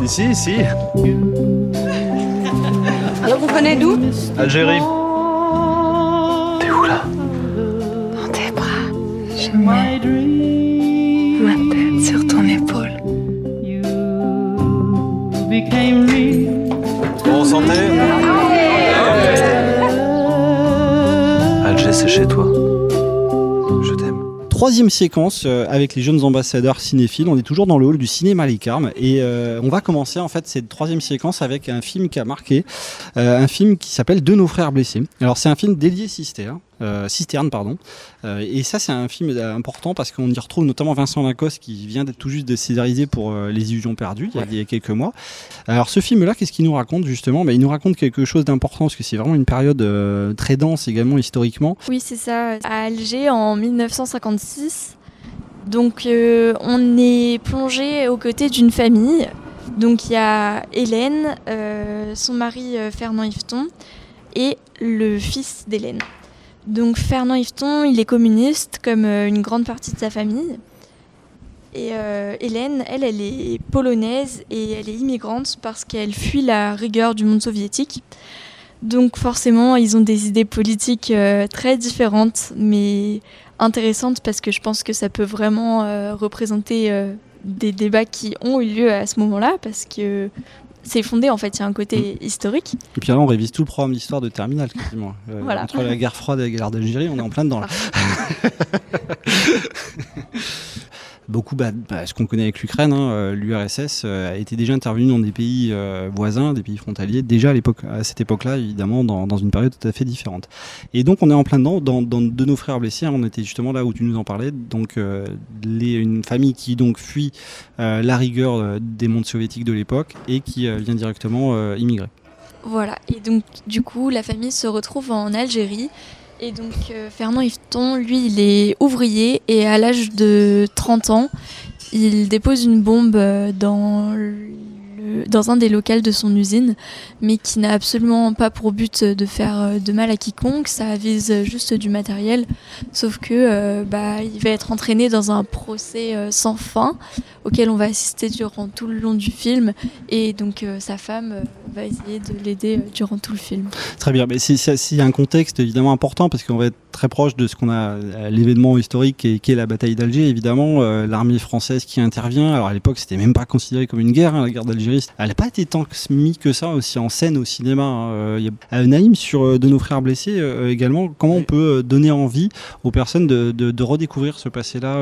Si, si, si. Alors vous venez d'où Algérie. T'es où là Dans tes bras, je mets ma tête sur ton épaule. Bon santé. Alger, c'est chez toi. Troisième séquence euh, avec les jeunes ambassadeurs cinéphiles. On est toujours dans le hall du cinéma Les Carmes et euh, on va commencer en fait cette troisième séquence avec un film qui a marqué, euh, un film qui s'appelle De nos frères blessés. Alors c'est un film d'Elie Cisterne, euh, Cisterne pardon. Euh, et ça c'est un film important parce qu'on y retrouve notamment Vincent Lacoste qui vient d'être tout juste de césariser pour euh, Les Illusions perdues il y a- il y a quelques mois. Alors ce film-là, qu'est-ce qu'il nous raconte justement? Ben, Il nous raconte quelque chose d'important parce que c'est vraiment une période euh, très dense également historiquement. Oui, c'est ça, à Alger en 1956. Donc euh, on est plongé aux côtés d'une famille. Donc il y a Hélène, euh, son mari euh, Fernand Yveton et le fils d'Hélène. Donc Fernand Yveton, il est communiste comme euh, une grande partie de sa famille. Et euh, Hélène, elle, elle est polonaise et elle est immigrante parce qu'elle fuit la rigueur du monde soviétique. Donc forcément, ils ont des idées politiques euh, très différentes, mais intéressantes parce que je pense que ça peut vraiment représenter des débats qui ont eu lieu à ce moment-là, parce que c'est fondé en fait, il y a un côté historique. Et puis là, on révise tout le programme d'histoire de Terminal quasiment. Euh, Voilà. Entre la guerre froide et la guerre d'Algérie, on est en plein dedans là. Beaucoup, bah, ce qu'on connaît avec l'Ukraine, hein, euh, l'URSS euh, été déjà intervenu dans des pays euh, voisins, des pays frontaliers, déjà à, cette époque-là, évidemment, dans, dans une période tout à fait différente. Et donc, on est en plein dedans, dans, de nos frères blessés, hein, on était justement là où tu nous en parlais, donc euh, une famille qui donc fuit la rigueur des mondes soviétiques de l'époque et qui vient directement immigrer. Voilà, et donc du coup, la famille se retrouve en Algérie. Et donc euh, Fernand Yveton, lui, il est ouvrier et à l'âge de 30 ans, il dépose une bombe euh, dans, dans un des locaux de son usine, mais qui n'a absolument pas pour but de faire euh, de mal à quiconque, ça vise juste du matériel, sauf que euh, bah, il va être entraîné dans un procès euh, sans fin auquel on va assister durant tout le long du film, et donc sa femme va essayer de l'aider durant tout le film. Très bien, mais c'est- c'est c'est un contexte évidemment important parce qu'on va être très proche de ce qu'on a, l'événement historique qui est, la bataille d'Alger, évidemment, l'armée française qui intervient. Alors à l'époque, c'était même pas considéré comme une guerre, hein, la guerre d'Algérie. Elle n'a pas été tant que- mis que ça aussi en scène au cinéma. hein. Euh, il y a- Naïm, sur euh, De nos frères blessés euh, également, comment on peut donner envie aux personnes de, de- de redécouvrir ce passé-là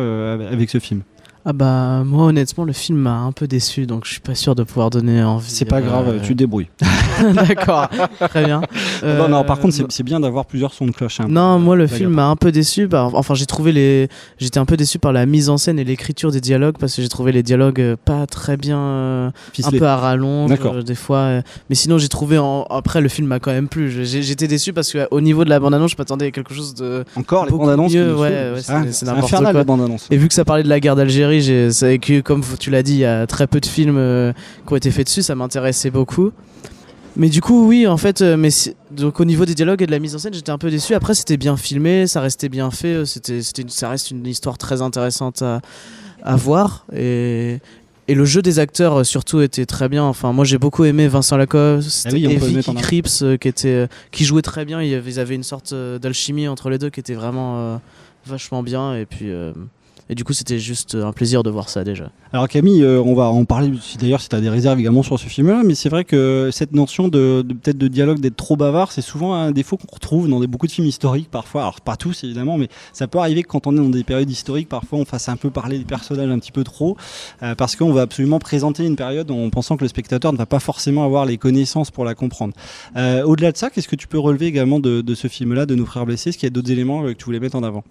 avec ce film? Ah bah moi honnêtement le film m'a un peu déçu donc je suis pas sûr de pouvoir donner envie. C'est pas euh, grave, tu te débrouilles. D'accord, très bien. Non, non, Euh, par contre, c'est- c'est bien d'avoir plusieurs sons de cloche. hein. Non, moi le film m'a un peu déçu. Bah, enfin, j'ai trouvé les, j'étais un peu déçu par la mise en scène et l'écriture des dialogues parce que j'ai trouvé les dialogues euh, pas très bien, euh, un peu à rallonge euh, des fois. euh, mais sinon, j'ai trouvé en- après le film m'a quand même plu. J'étais déçu parce qu'au niveau de la bande annonce, je m'attendais à quelque chose de Encore les bandes annonces Ouais, ouais, Ah, c'est- c'est n'importe quoi. les bandes annonces. Et vu que ça parlait de la guerre d'Algérie, j'ai- c'est que comme tu l'as dit, il y a très peu de films euh, qui ont été faits dessus. Ça m'intéressait beaucoup. Mais du coup, oui, en fait, euh, mais si- donc au niveau des dialogues et de la mise en scène, j'étais un peu déçu. Après, c'était bien filmé, ça restait bien fait. euh, C'était, c'était, une- ça reste une histoire très intéressante à, à voir. Et, et le jeu des acteurs surtout était très bien. Enfin, moi, j'ai beaucoup aimé Vincent Lacoste Ah oui, et Vicky euh, qui était, qui jouaient très bien. Ils avaient, une sorte d'alchimie entre les deux qui était vraiment euh, vachement bien. Et puis. euh, et du coup, c'était juste un plaisir de voir ça déjà. Alors Camille, euh, on va en parler d'ailleurs si tu as des réserves également sur ce film-là, mais c'est vrai que cette notion de, peut-être de dialogue, d'être trop bavard, c'est souvent un défaut qu'on retrouve dans des, beaucoup de films historiques parfois. Alors pas tous évidemment, mais ça peut arriver que quand on est dans des périodes historiques, parfois on fasse un peu parler les personnages un petit peu trop, euh, parce qu'on va absolument présenter une période en pensant que le spectateur ne va pas forcément avoir les connaissances pour la comprendre. Euh, Au-delà de ça, qu'est-ce que tu peux relever également de, de ce film-là, de Nos Frères Blessés? Est-ce qu'il y a d'autres éléments euh, que tu voulais mettre en avant?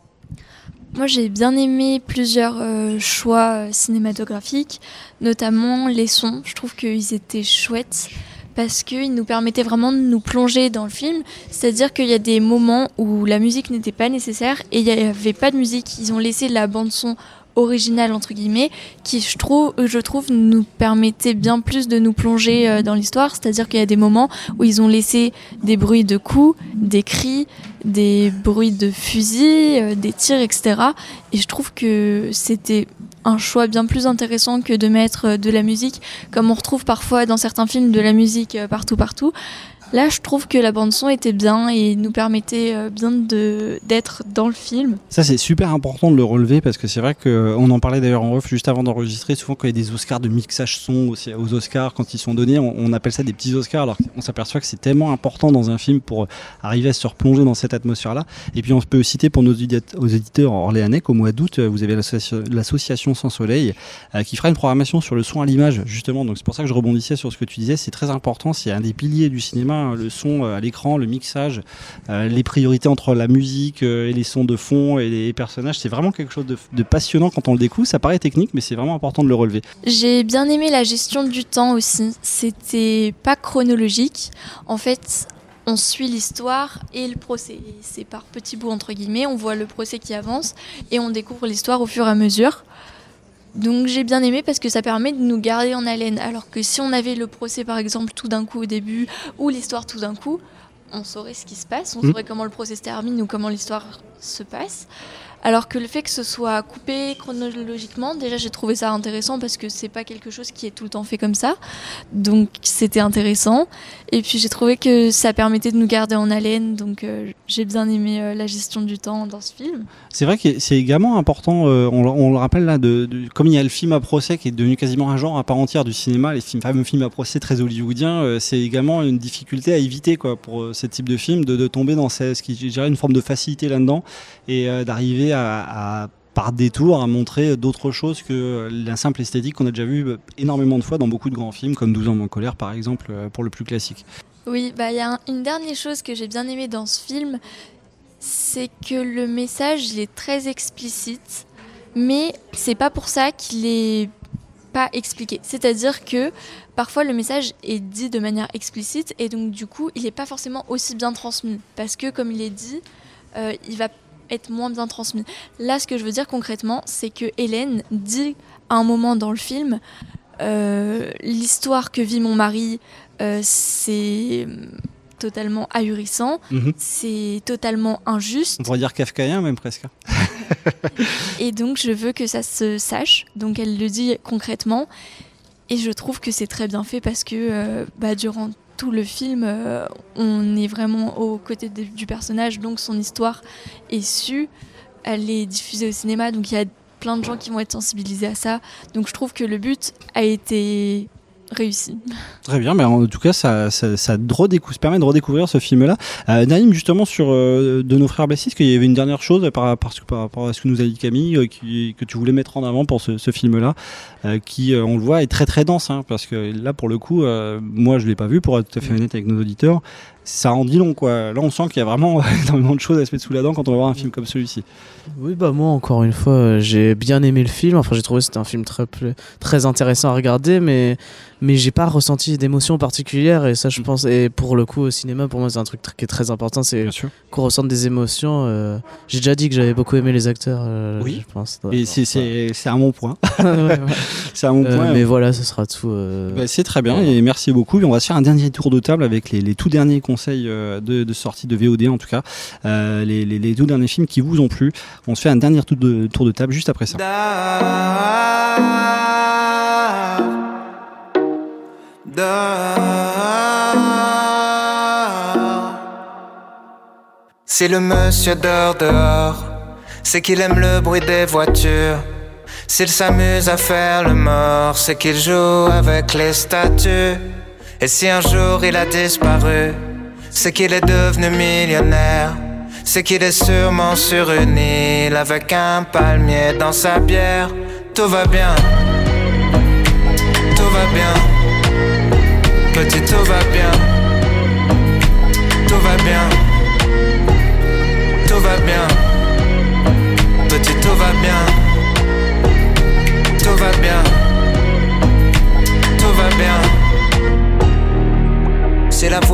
Moi, j'ai bien aimé plusieurs euh, choix euh, cinématographiques, notamment les sons. Je trouve qu'ils étaient chouettes parce qu'ils nous permettaient vraiment de nous plonger dans le film. C'est-à-dire qu'il y a des moments où la musique n'était pas nécessaire et il n'y avait pas de musique. Ils ont laissé la bande-son originale, entre guillemets, qui, je trouve, je trouve, nous permettait bien plus de nous plonger euh, dans l'histoire. C'est-à-dire qu'il y a des moments où ils ont laissé des bruits de coups, des cris, des bruits de fusils, euh, des tirs, etc. Et je trouve que c'était un choix bien plus intéressant que de mettre euh, de la musique, comme on retrouve parfois dans certains films de la musique partout, partout. Là, je trouve que la bande son était bien et nous permettait euh, bien d'être dans le film. Ça, c'est super important de le relever parce que c'est vrai qu'on en parlait d'ailleurs en off juste avant d'enregistrer. Souvent, quand il y a des Oscars de mixage son aussi, aux Oscars, quand ils sont donnés, on, on appelle ça des petits Oscars. Alors qu'on s'aperçoit que c'est tellement important dans un film pour arriver à se replonger dans cette atmosphère-là. Et puis, on peut citer pour nos aux éditeurs orléanais qu'au mois d'août, vous avez l'association- Sans Soleil euh, qui fera une programmation sur le son à l'image, justement. Donc, c'est pour ça que je rebondissais sur ce que tu disais. C'est très important. C'est un des piliers du cinéma, hein, le son euh, à l'écran, le mixage, euh, les priorités entre la musique euh, et les sons de fond et les personnages. C'est vraiment quelque chose de, de passionnant quand on le découvre. Ça paraît technique, mais c'est vraiment important de le relever. J'ai bien aimé la gestion du temps aussi. C'était pas chronologique. En fait, on suit l'histoire et le procès. C'est par petits bouts entre guillemets. On voit le procès qui avance et on découvre l'histoire au fur et à mesure. Donc j'ai bien aimé parce que ça permet de nous garder en haleine. Alors que si on avait le procès par exemple tout d'un coup au début ou l'histoire tout d'un coup, on saurait ce qui se passe, on Mhm. saurait comment le procès se termine ou comment l'histoire se passe. Alors que le fait que ce soit coupé chronologiquement, déjà j'ai trouvé ça intéressant parce que c'est pas quelque chose qui est tout le temps fait comme ça. Donc c'était intéressant. Et puis j'ai trouvé que ça permettait de nous garder en haleine. Donc euh, j'ai bien aimé euh, la gestion du temps dans ce film. C'est vrai que c'est également important, euh, on, le- rappelle là, de, comme il y a le film à procès qui est devenu quasiment un genre à part entière du cinéma, les films, fameux films à procès très hollywoodiens, c'est également une difficulté à éviter quoi, pour ce type de film, de, tomber dans ce, qui une forme de facilité là-dedans et euh, à, par détour à montrer d'autres choses que la simple esthétique qu'on a déjà vu euh, énormément de fois dans beaucoup de grands films comme 12 ans en colère par exemple euh, pour le plus classique. Oui, bah il y a un- une dernière chose que j'ai bien aimé dans ce film, c'est que le message il est très explicite, mais c'est pas pour ça qu'il est pas expliqué. C'est-à-dire que parfois le message est dit de manière explicite et donc du coup il n'est pas forcément aussi bien transmis parce que comme il est dit, euh, il va être moins bien transmis. Là, ce que je veux dire concrètement, c'est que Hélène dit à un moment dans le film euh, l'histoire que vit mon mari, euh, c'est totalement ahurissant, Mhm. c'est totalement injuste. On pourrait dire kafkaïen même presque. Et donc, je veux que ça se sache. Donc, elle le dit concrètement. Et je trouve que c'est très bien fait parce que euh, bah, durant tout le film, euh, on est vraiment aux côtés du personnage. Donc, son histoire est sue. Elle est diffusée au cinéma. Donc, il y a plein de gens qui vont être sensibilisés à ça. Donc, je trouve que le but a été réussi. Très bien, mais en tout cas, ça, ça, ça permet de redécouvrir ce film-là. Euh, Naïm, justement, sur euh, de nos frères bassistes, qu'il y avait une dernière chose par, que, par rapport à ce que nous a dit Camille, euh, que tu voulais mettre en avant pour ce, film-là, euh, qui, on le voit, est très très dense, hein, parce que là, pour le coup, moi, je l'ai pas vu, pour être tout à fait honnête avec nos auditeurs. Ça en dit long, quoi. Là, on sent qu'il y a vraiment énormément de choses à se mettre sous la dent quand on va voir un film comme celui-ci. Oui, bah moi, encore une fois, euh, j'ai bien aimé le film. Enfin, j'ai trouvé que c'était un film très, très intéressant à regarder, mais, mais j'ai pas ressenti d'émotion particulière. Et ça, je pense, et pour le coup, au cinéma, pour moi, c'est un truc tr- qui est très important, c'est qu'on ressente des émotions. euh. J'ai déjà dit que j'avais beaucoup aimé les acteurs, euh, Oui. je pense. Et c'est- c'est c'est un bon point. Ouais, ouais. c'est un bon Euh, point. mais voilà, ce sera tout. Bah, c'est très bien et merci beaucoup. Et on va se faire un dernier tour de table avec les, les tout derniers euh, de, sortie de VOD en tout cas, Euh, les, tout derniers films qui vous ont plu. On se fait un dernier tour de, tour de table juste après ça. Si le monsieur dort dehors, c'est qu'il aime le bruit des voitures. S'il s'amuse à faire le mort, c'est qu'il joue avec les statues. Et si un jour il a disparu, c'est qu'il est devenu millionnaire. C'est qu'il est sûrement sur une île avec un palmier dans sa bière. Tout va bien, tout va bien. Petit, tout va bien, tout va bien.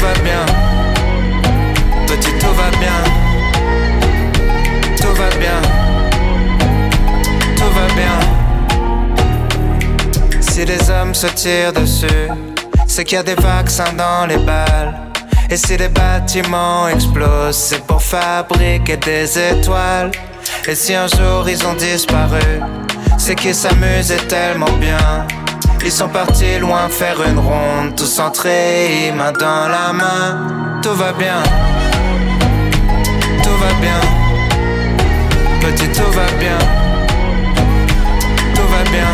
Tout va bien. Petit, tout va bien. Tout va bien. Tout va bien. Si les hommes se tirent dessus, c'est qu'il y a des vaccins dans les balles. Et si les bâtiments explosent, c'est pour fabriquer des étoiles. Et si un jour ils ont disparu, c'est qu'ils s'amusaient tellement bien. Ils sont partis loin faire une ronde, tous centrés, main dans la main. Tout va bien, tout va bien. Petit, tout va bien, tout va bien,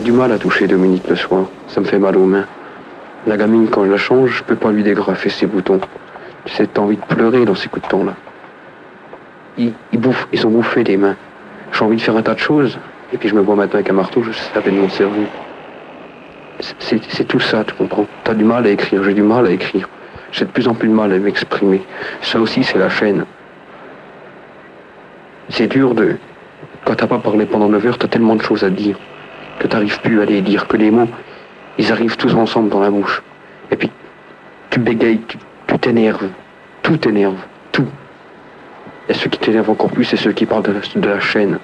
J'ai du mal à toucher Dominique le soir. Ça me fait mal aux mains. La gamine, quand je la change, je peux pas lui dégrafer ses boutons. Tu sais, t'as envie de pleurer dans ces coups de temps-là. Ils, bouffent, ils ont bouffé les mains. J'ai envie de faire un tas de choses. Et puis je me vois maintenant avec un marteau, je sais peine mon cerveau. C'est c'est tout ça, tu comprends T'as du mal à écrire, j'ai du mal à écrire. J'ai de plus en plus de mal à m'exprimer. Ça aussi, c'est la chaîne. C'est dur de... Quand t'as pas parlé pendant 9 heures, t'as tellement de choses à dire que t'arrives plus à les dire, que les mots, ils arrivent tous ensemble dans la bouche. Et puis, tu bégayes, tu t'énerves. Tout t'énerve. Tout. Et ceux qui t'énervent encore plus, c'est ceux qui parlent de la, de la chaîne.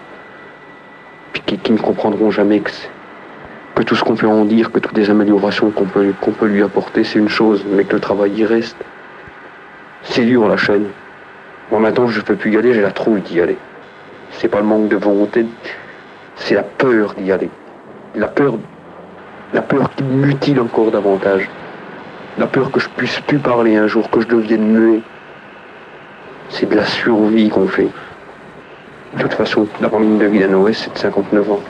Puis qui, qui ne comprendront jamais que, que tout ce qu'on peut en dire, que toutes les améliorations qu'on peut, qu'on peut lui apporter, c'est une chose, mais que le travail y reste. C'est dur la chaîne. Moi maintenant, je peux plus y aller, j'ai la trouille d'y aller. C'est pas le manque de volonté, c'est la peur d'y aller. La peur, la peur qui mutile encore davantage. La peur que je puisse plus parler un jour, que je devienne muet. C'est de la survie qu'on fait. De toute façon, la ligne de vie West, c'est de 59 ans.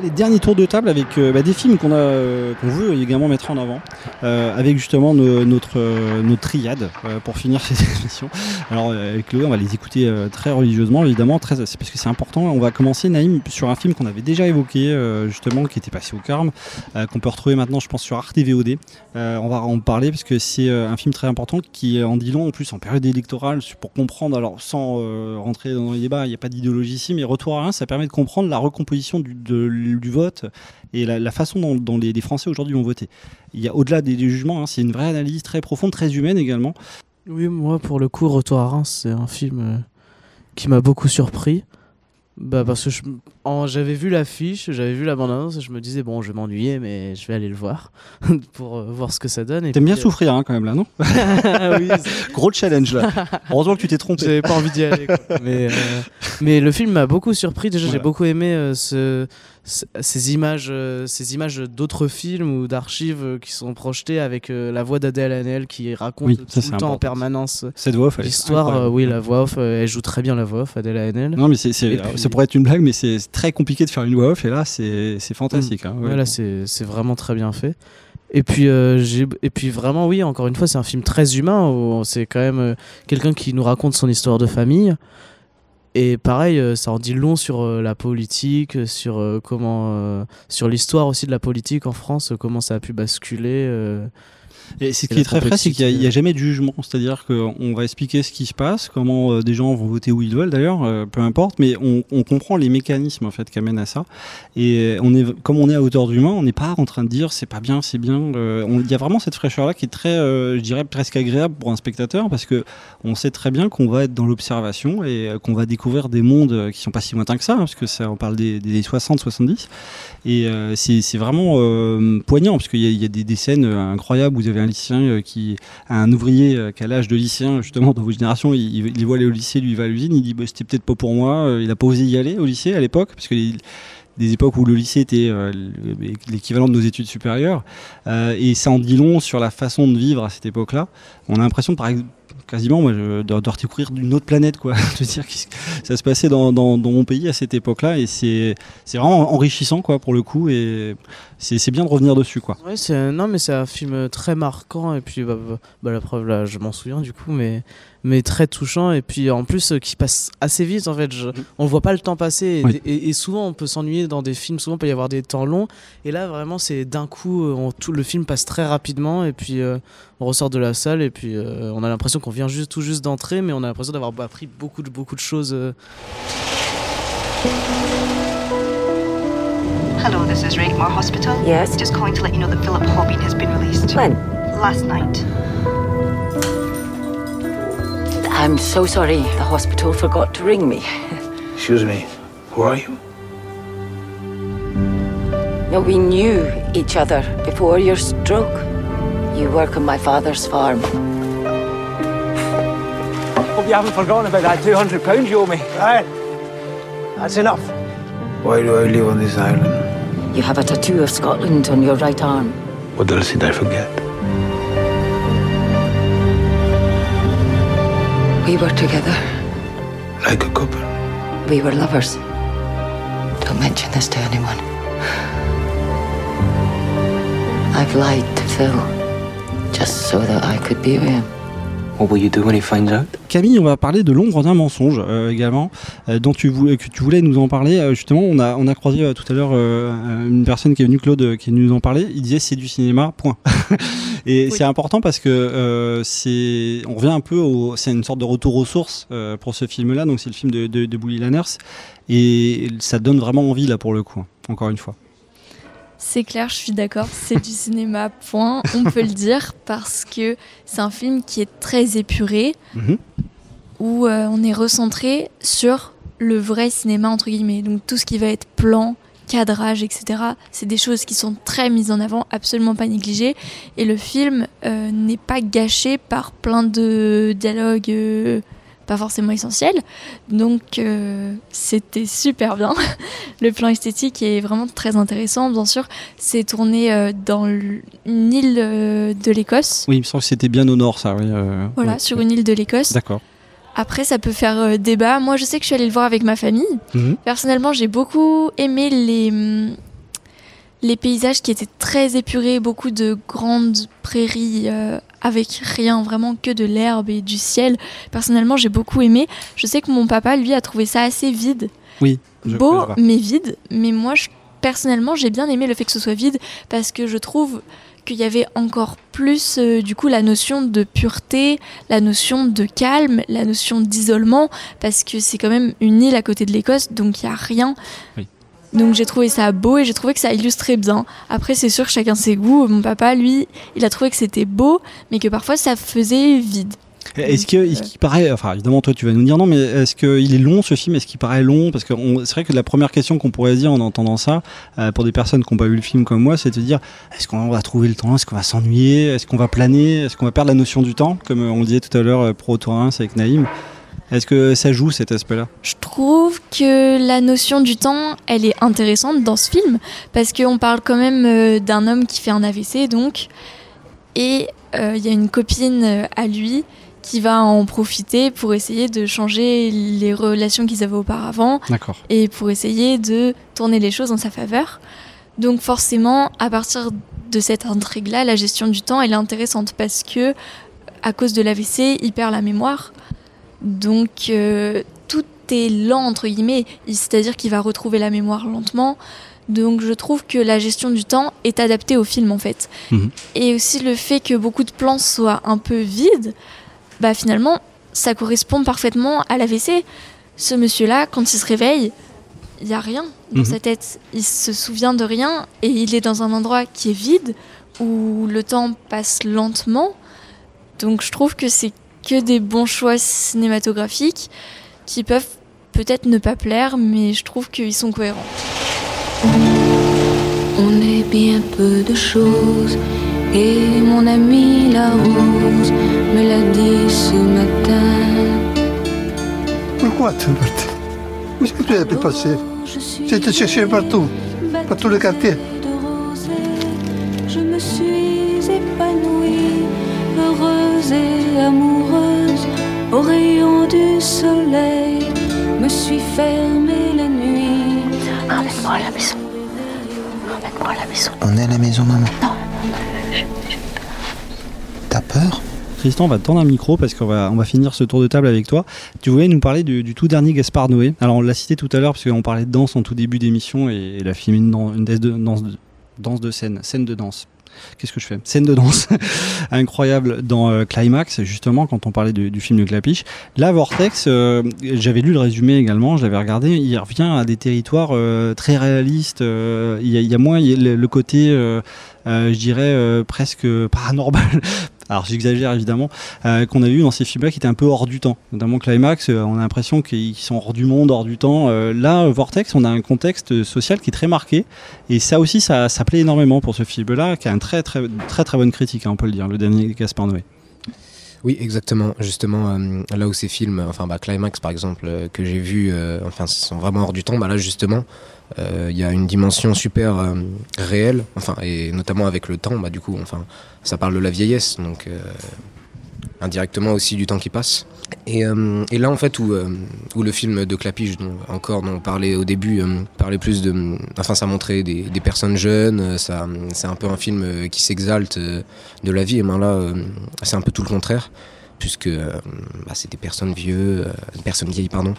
Allez, dernier tour de table avec euh, bah, des films qu'on euh, qu'on veut également mettre en avant, euh, avec justement no- notre, euh, notre triade pour finir cette émission. Alors avec Chloé, on va les écouter très religieusement, évidemment, très, parce que c'est important. On va commencer, Naïm, sur un film qu'on avait déjà évoqué, justement, qui était passé au Carme, qu'on peut retrouver maintenant, je pense, sur Arte VOD. On va en parler parce que c'est un film très important qui en dit long, en plus en période électorale, pour comprendre, alors sans rentrer dans les débats, il n'y a pas d'idéologie ici, mais retour à rien, ça permet de comprendre la recomposition du, de- du vote et la, façon dont, les, Français aujourd'hui vont voter. Il y a au-delà des, jugements, hein, c'est une vraie analyse très profonde, très humaine également. Oui, moi, pour le coup, Retour à Reims, c'est un film euh, qui m'a beaucoup surpris. Bah, parce que je- j'avais vu l'affiche, j'avais vu la bande-annonce et je me disais, bon, je vais m'ennuyer, mais je vais aller le voir pour euh, voir ce que ça donne. T'aimes bien euh, souffrir hein, quand même là, non oui, Gros challenge là. Heureusement que tu t'es trompé. J'avais pas envie d'y aller. quoi. mais, euh, mais le film m'a beaucoup surpris. Déjà, j'ai beaucoup aimé ce- ce- ces images, ces images d'autres films ou d'archives qui sont projetées avec la voix d'Adèle Hanel qui raconte Oui, tout le temps en permanence Cette voix l'histoire. oui, la voix off, elle joue très bien la voix off, Adèle Hanel. Non mais c'est, c'est- ça pourrait être une blague, mais c'est très compliqué de faire une voix off et là c'est, fantastique. hein, c'est vraiment très bien fait. Et puis, euh, et puis vraiment, oui, encore une fois, c'est un film très humain. C'est quand même euh, quelqu'un qui nous raconte son histoire de famille. Et pareil, euh, ça en dit long sur la politique, sur comment, sur l'histoire aussi de la politique en France, comment ça a pu basculer. Euh, Et ce et qui est très vrai, c'est qu'il n'y a, a jamais de jugement. C'est-à-dire qu'on va expliquer ce qui se passe, comment euh, des gens vont voter où ils veulent d'ailleurs, euh, peu importe, mais on, on comprend les mécanismes en fait qui amènent à ça. Et on est, comme on est à hauteur d'humain, on n'est pas en train de dire c'est pas bien, c'est bien. Euh, Il y a vraiment cette fraîcheur-là qui est très, euh, je dirais, presque agréable pour un spectateur parce que on sait très bien qu'on va être dans l'observation et euh, qu'on va découvrir des mondes euh, qui sont pas si lointains que ça, hein, parce que ça, on parle des, des 60-70. Et euh, c'est vraiment euh, poignant parce qu'il y, a- il y a des, des scènes euh, incroyables. Vous avez un euh, qui, un ouvrier euh, qui a l'âge de lycéen justement dans vos générations, il, voit aller au lycée, lui va à l'usine, il dit bah, c'était peut-être pas pour moi. Euh, Il a pas osé y aller au lycée à l'époque parce que les- des époques où le lycée était le- l'équivalent de nos études supérieures. Et ça en dit long sur la façon de vivre à cette époque-là. On a l'impression, par, ex- quasiment moi, je- de, de redécouvrir d'une autre planète, quoi. de dire que ça se passait dans, dans, dans mon pays à cette époque-là, et c'est c'est vraiment enrichissant, quoi, pour le coup, et c'est c'est bien de revenir dessus, quoi. Ouais, c'est non mais c'est un film très marquant. Et puis bah, bah, bah, la preuve là je m'en souviens du coup mais mais très touchant. Et puis en plus euh, qui passe assez vite en fait. Je, on voit pas le temps passer. Et, Oui. et- et souvent on peut s'ennuyer dans des films. Souvent il peut y avoir des temps longs. Et là vraiment c'est d'un coup euh, on- tout le film passe très rapidement. Et puis euh, on ressort de la salle. Et puis euh, on a l'impression qu'on vient juste tout juste d'entrer mais on a l'impression d'avoir appris beaucoup de beaucoup de choses euh, Hello, this is Raigmore Hospital. Yes? Just calling to let you know that Philip Hobbing has been released. When? Last night. I'm so sorry. The hospital forgot to ring me. Excuse me. Who are you? No, we knew each other before your stroke. You work on my father's farm. Hope you haven't forgotten about that £200 you owe me. Right. That's enough. Why do I live on this island? You have a tattoo of Scotland on your right arm. What else did I forget? We were together. Like a couple. We were lovers. Don't mention this to anyone. I've lied to Phil just so that I could be with him. What will you do when he finds out? Camille, on va parler de l'ombre d'un mensonge euh, également, euh, dont tu voulais, que tu voulais nous en parler. Euh, justement, on a, on a croisé euh, tout à l'heure euh, une personne qui est venue, Claude, qui est venue nous en parler. Il disait c'est du cinéma, point. Et c'est important parce que euh, c'est, on revient un peu au, c'est une sorte de retour aux sources euh, pour ce film-là. Donc c'est le film de, de, de Bully Lanners et ça donne vraiment envie là pour le coup. Encore une fois. C'est clair, je suis d'accord, c'est du cinéma, point, on peut le dire, parce que c'est un film qui est très épuré, Mhm. où euh, on est recentré sur le vrai cinéma, entre guillemets. Donc tout ce qui va être plan, cadrage, etc., c'est des choses qui sont très mises en avant, absolument pas négligées. Et le film euh, n'est pas gâché par plein de dialogues euh, pas forcément essentiels. Donc euh, c'était super bien. le plan esthétique est vraiment très intéressant. Bien sûr, c'est tourné euh, dans une île euh, de l'Écosse. Oui, il me semble que c'était bien au nord, ça. Oui, euh, Voilà, ouais. sur une île de l'Écosse. D'accord. Après, ça peut faire euh, débat. Moi, je sais que je suis allée le voir avec ma famille. Mhm. Personnellement, j'ai beaucoup aimé les, hum, les paysages qui étaient très épurés, beaucoup de grandes prairies euh, avec rien, vraiment que de l'herbe et du ciel. Personnellement, j'ai beaucoup aimé. Je sais que mon papa, lui, a trouvé ça assez vide. Oui. je- Beau, mais vide. Mais moi, je- personnellement, j'ai bien aimé le fait que ce soit vide parce que je trouve qu'il y avait encore plus, euh, du coup, la notion de pureté, la notion de calme, la notion d'isolement, parce que c'est quand même une île à côté de l'Écosse, donc il n'y a rien. Oui. Donc j'ai trouvé ça beau et j'ai trouvé que ça illustrait bien. Après, c'est sûr, chacun ses goûts. Mon papa, lui, il a trouvé que c'était beau, mais que parfois ça faisait vide. Est-ce que, est-ce qu'il paraît, enfin évidemment toi tu vas nous dire non, mais est-ce qu'il est long ce film? Est-ce qu'il paraît long? Parce que c'est vrai que la première question qu'on pourrait dire en entendant ça, euh, pour des personnes qui n'ont pas vu le film comme moi, c'est de dire est-ce qu'on va trouver le temps? Est-ce qu'on va s'ennuyer? Est-ce qu'on va planer? Est-ce qu'on va perdre la notion du temps? Comme euh, on le disait tout à l'heure euh, pour Autorins avec Naïm. Est-ce que ça joue cet aspect-là? Je trouve que la notion du temps, elle est intéressante dans ce film parce qu'on parle quand même euh, d'un homme qui fait un AVC donc et euh, il y a une copine euh, à lui qui va en profiter pour essayer de changer les relations qu'ils avaient auparavant D'accord. et pour essayer de tourner les choses en sa faveur. Donc forcément, à partir de cette intrigue-là, la gestion du temps, elle est intéressante parce que à cause de l'AVC, il perd la mémoire. Donc euh, tout est lent entre guillemets, c'est-à-dire qu'il va retrouver la mémoire lentement. Donc je trouve que la gestion du temps est adaptée au film en fait. Mhm. Et aussi le fait que beaucoup de plans soient un peu vides, bah finalement ça correspond parfaitement à l'AVC. Ce monsieur-là, quand il se réveille, il n'y a rien dans Mhm. sa tête. Il se souvient de rien et il est dans un endroit qui est vide, où le temps passe lentement. Donc je trouve que c'est que des bons choix cinématographiques qui peuvent peut-être ne pas plaire, mais je trouve qu'ils sont cohérents. On est bien peu de choses et mon ami la rose me l'a dit ce matin. Pourquoi tu es parti Où est-ce que tu as pu passer? J'ai été cherché partout, par tout le quartier. je me suis épanouie, heureuse et amoureuse. Au rayon du soleil, me suis fermé la nuit. Ramène-moi à la maison. Ramène-moi à la maison. On est à la maison, maman. T'as peur? Tristan, on va te tendre un micro parce qu'on va, on va finir ce tour de table avec toi. Tu voulais nous parler du, du tout dernier Gaspard Noé. Alors, on l'a cité tout à l'heure parce qu'on parlait de danse en tout début d'émission et il a filmé une, dan- une danse, de, danse, de, danse de scène, scène de danse. Qu'est-ce que je fais? Scène de danse incroyable dans euh, Climax, justement, quand on parlait du, film de Clapiche. Là, Vortex, euh, j'avais lu le résumé également, je l'avais regardé, il revient à des territoires euh, très réalistes. Il y, a- moins le, côté, je dirais, presque paranormal. Alors j'exagère évidemment, euh, qu'on a vu dans ces films-là qui étaient un peu hors du temps. Notamment Climax, euh, on a l'impression qu'ils sont hors du monde, hors du temps. Euh, là, Vortex, on a un contexte social qui est très marqué. Et ça aussi, ça, ça plaît énormément pour ce film-là, qui a une très très très très bonne critique, hein, on peut le dire, le dernier Gaspard Noé. Oui, exactement. Justement, euh, là où ces films, enfin bah, Climax par exemple, euh, que j'ai vu, euh, enfin, sont vraiment hors du temps, bah là justement, euh, il y a une dimension super réelle, enfin, et notamment avec le temps, bah du coup, enfin, ça parle de la vieillesse, donc indirectement aussi du temps qui passe. Et, euh, et là, en fait, où, euh, où le film de Clapiche, encore dont on parlait au début, euh, parlait plus de. Enfin, ça montrait des, des personnes jeunes, ça, c'est un peu un film qui s'exalte de la vie, et ben là, c'est un peu tout le contraire, puisque euh, bah, c'est des personnes vieux, euh, personnes vieilles, pardon.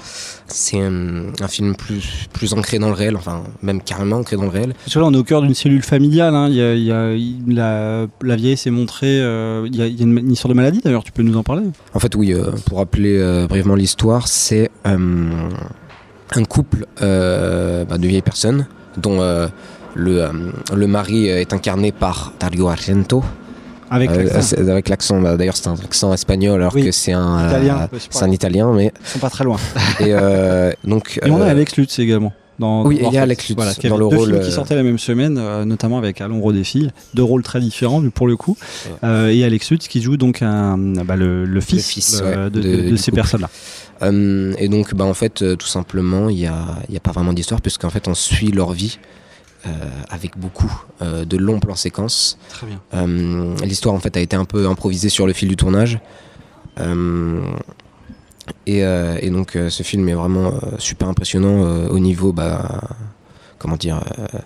C'est un, un film plus, plus ancré dans le réel, enfin, même carrément ancré dans le réel. Là, on est au cœur d'une cellule familiale. hein. Il y a, il y a- il- la, la vieillesse est montrée. euh, il, y a, il y a une, une histoire de maladie d'ailleurs. Tu peux nous en parler En fait, oui, euh, pour rappeler euh, brièvement l'histoire, c'est euh, un couple euh, bah, de vieilles personnes dont euh, le, euh, le mari est incarné par Dario Argento. Avec Euh, l'accent. c'est- avec l'accent, bah, d'ailleurs c'est un accent espagnol alors Oui, que c'est un, italien, euh, c'est un italien, mais Ils sont pas très loin. et euh, donc Et on a euh, Alex Lutz également. Dans, Oui, dans il y a. Alex Lutz voilà, qui dans avait le deux rôle, films qui sortaient la même semaine, euh, notamment avec À l'ombre des filles, deux rôles très différents pour le coup. Euh, et Alex Lutz qui joue donc un, bah, le, le fils, euh, de, de- de- de du ces personnes-là. Et donc, bah, en fait, tout simplement, il n'y a, y a pas vraiment d'histoire, puisqu'en fait, on suit leur vie avec beaucoup euh, de longs plans séquences. Très bien. Euh, L'histoire, en fait, a été un peu improvisée sur le fil du tournage. Euh, et, euh, et donc, euh, ce film est vraiment euh, super impressionnant euh, au niveau, bah, comment dire, euh, euh,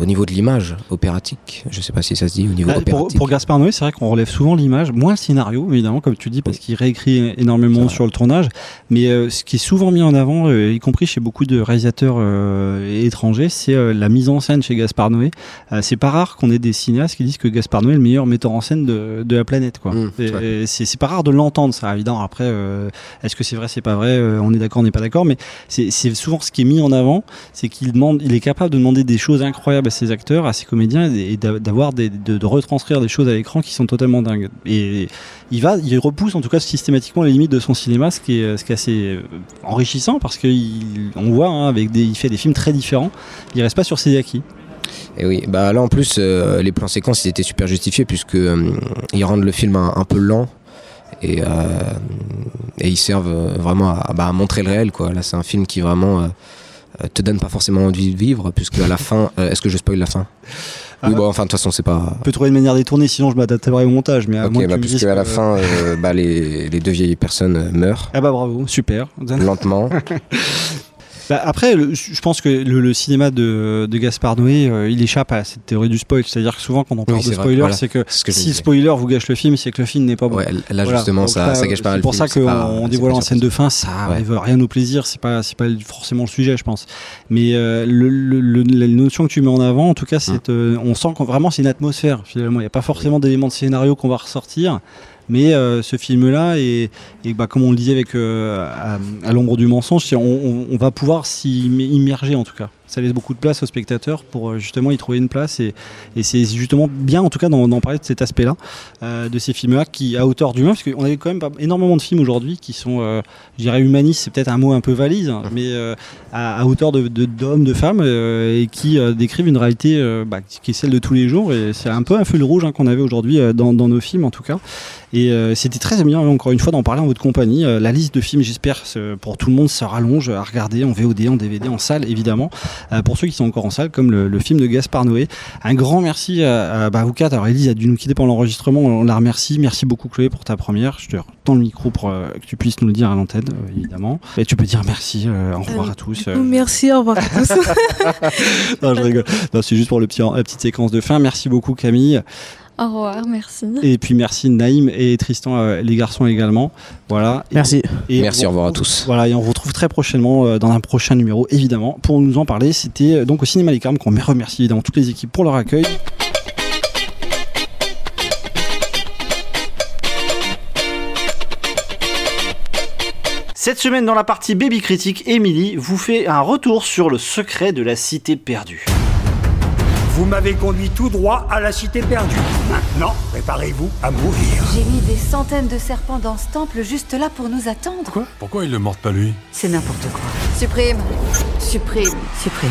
au niveau de l'image opératique. Je sais pas si ça se dit, au niveau Bah, pour, opératique. pour Gaspard Noé, c'est vrai qu'on relève souvent l'image, moins le scénario, évidemment, comme tu dis, parce qu'il réécrit énormément sur le tournage. Mais euh, ce qui est souvent mis en avant, euh, y compris chez beaucoup de réalisateurs euh, étrangers, c'est euh, la mise en scène chez Gaspard Noé. Euh, c'est pas rare qu'on ait des cinéastes qui disent que Gaspard Noé est le meilleur metteur en scène de, de la planète. Quoi. Et c'est pas rare de l'entendre, ça, évidemment. Après, euh, est-ce que c'est vrai, c'est pas vrai euh, On est d'accord, on n'est pas d'accord. Mais c'est c'est souvent ce qui est mis en avant, c'est qu'il demande, il est capable de demander des choses incroyables à ses acteurs, à ses comédiens, et d'a- d'avoir de, retranscrire des choses à l'écran qui sont totalement dingues. Et il va, il repousse en tout cas systématiquement les limites de son cinéma, ce qui est, assez euh, enrichissant parce qu'on voit hein, avec il fait des films très différents. Il reste pas sur ses acquis. Et oui, bah là en plus, euh, les plans séquences ils étaient super justifiés puisque euh, ils rendent le film un, peu lent et, ils servent vraiment à, bah, à montrer le réel quoi. Là c'est un film qui vraiment te donne pas forcément envie de vivre puisque à la fin, euh, est-ce que je spoil la fin Oui, bon, enfin de toute façon c'est pas. On peut trouver une manière détournée, sinon je m'adapterai au montage. Mais à Ok, moins bah, puisque à la fin, euh, bah, les, les deux vieilles personnes euh, meurent Ah bah bravo, super. lentement. Bah, après, le- je pense que le, le cinéma de, de Gaspard Noé, euh, il échappe à cette théorie du spoil. C'est-à-dire que souvent, quand on parle Oui, de spoiler, voilà. c'est que, ce si le spoiler vous gâche le film, c'est que le film n'est pas bon. Ouais, là, justement, Donc ça- ça gâche pas le pour film, ça c'est qu'on pas- on c'est dévoile en scène de fin, ça Ouais. arrive rien au plaisir. C'est pas, pas forcément le sujet, je pense. Mais euh, le, la notion que tu mets en avant, en tout cas, c'est, euh, on sent qu'on vraiment c'est une atmosphère. Finalement, il n'y a pas forcément d'éléments de scénario qu'on va ressortir. Mais euh, ce film-là, et, bah, comme on le disait avec euh, à, l'ombre du mensonge, on, on- va pouvoir s'y im- immerger en tout cas. Ça laisse beaucoup de place aux spectateurs pour euh, justement y trouver une place. Et, et c'est justement bien en tout cas d'en parler de cet aspect-là, euh, de ces films-là qui à hauteur d'humain, parce qu'on a quand même pas énormément de films aujourd'hui qui sont, euh, je dirais humanistes, c'est peut-être un mot un peu valise, hein, mais euh, à, à hauteur de- de- d'hommes, de, femmes, et qui décrivent une réalité bah, qui est celle de tous les jours. Et c'est un peu un fil rouge hein, qu'on avait aujourd'hui dans, dans nos films en tout cas. Et c'était très bien, encore une fois, d'en parler en votre compagnie. La liste de films, j'espère, pour tout le monde, se rallonge à regarder en VOD, en DVD, en salle, évidemment. Euh, pour ceux qui sont encore en salle, comme le, le film de Gaspard Noé. Un grand merci à, à bah, vous quatre. Alors Elise a dû nous quitter pendant l'enregistrement, on la remercie. Merci beaucoup Chloé pour ta première. Je te tends le micro pour euh, que tu puisses nous le dire à l'antenne, euh, évidemment. Et tu peux dire merci, euh, au revoir à tous. Merci, au revoir à tous. non, je rigole. C'est juste pour le petit, la petite séquence de fin. Merci beaucoup Camille. Au revoir, merci. Et puis merci Naïm et Tristan, euh, les garçons également. Voilà. Merci. Et Merci, on- au revoir à tous. Voilà, et on vous retrouve très prochainement euh, dans un prochain numéro, évidemment, pour nous en parler. C'était euh, donc au Cinéma Les Carmes qu'on remercie évidemment toutes les équipes pour leur accueil. Cette semaine, dans la partie Baby Critique, Émilie vous fait un retour sur le secret de la cité perdue. Vous m'avez conduit tout droit à la cité perdue. Maintenant, préparez-vous à mourir. J'ai mis des centaines de serpents dans ce temple juste là pour nous attendre. Quoi? Pourquoi il le morde pas lui? C'est n'importe quoi. Supprime. Supprime. Supprime.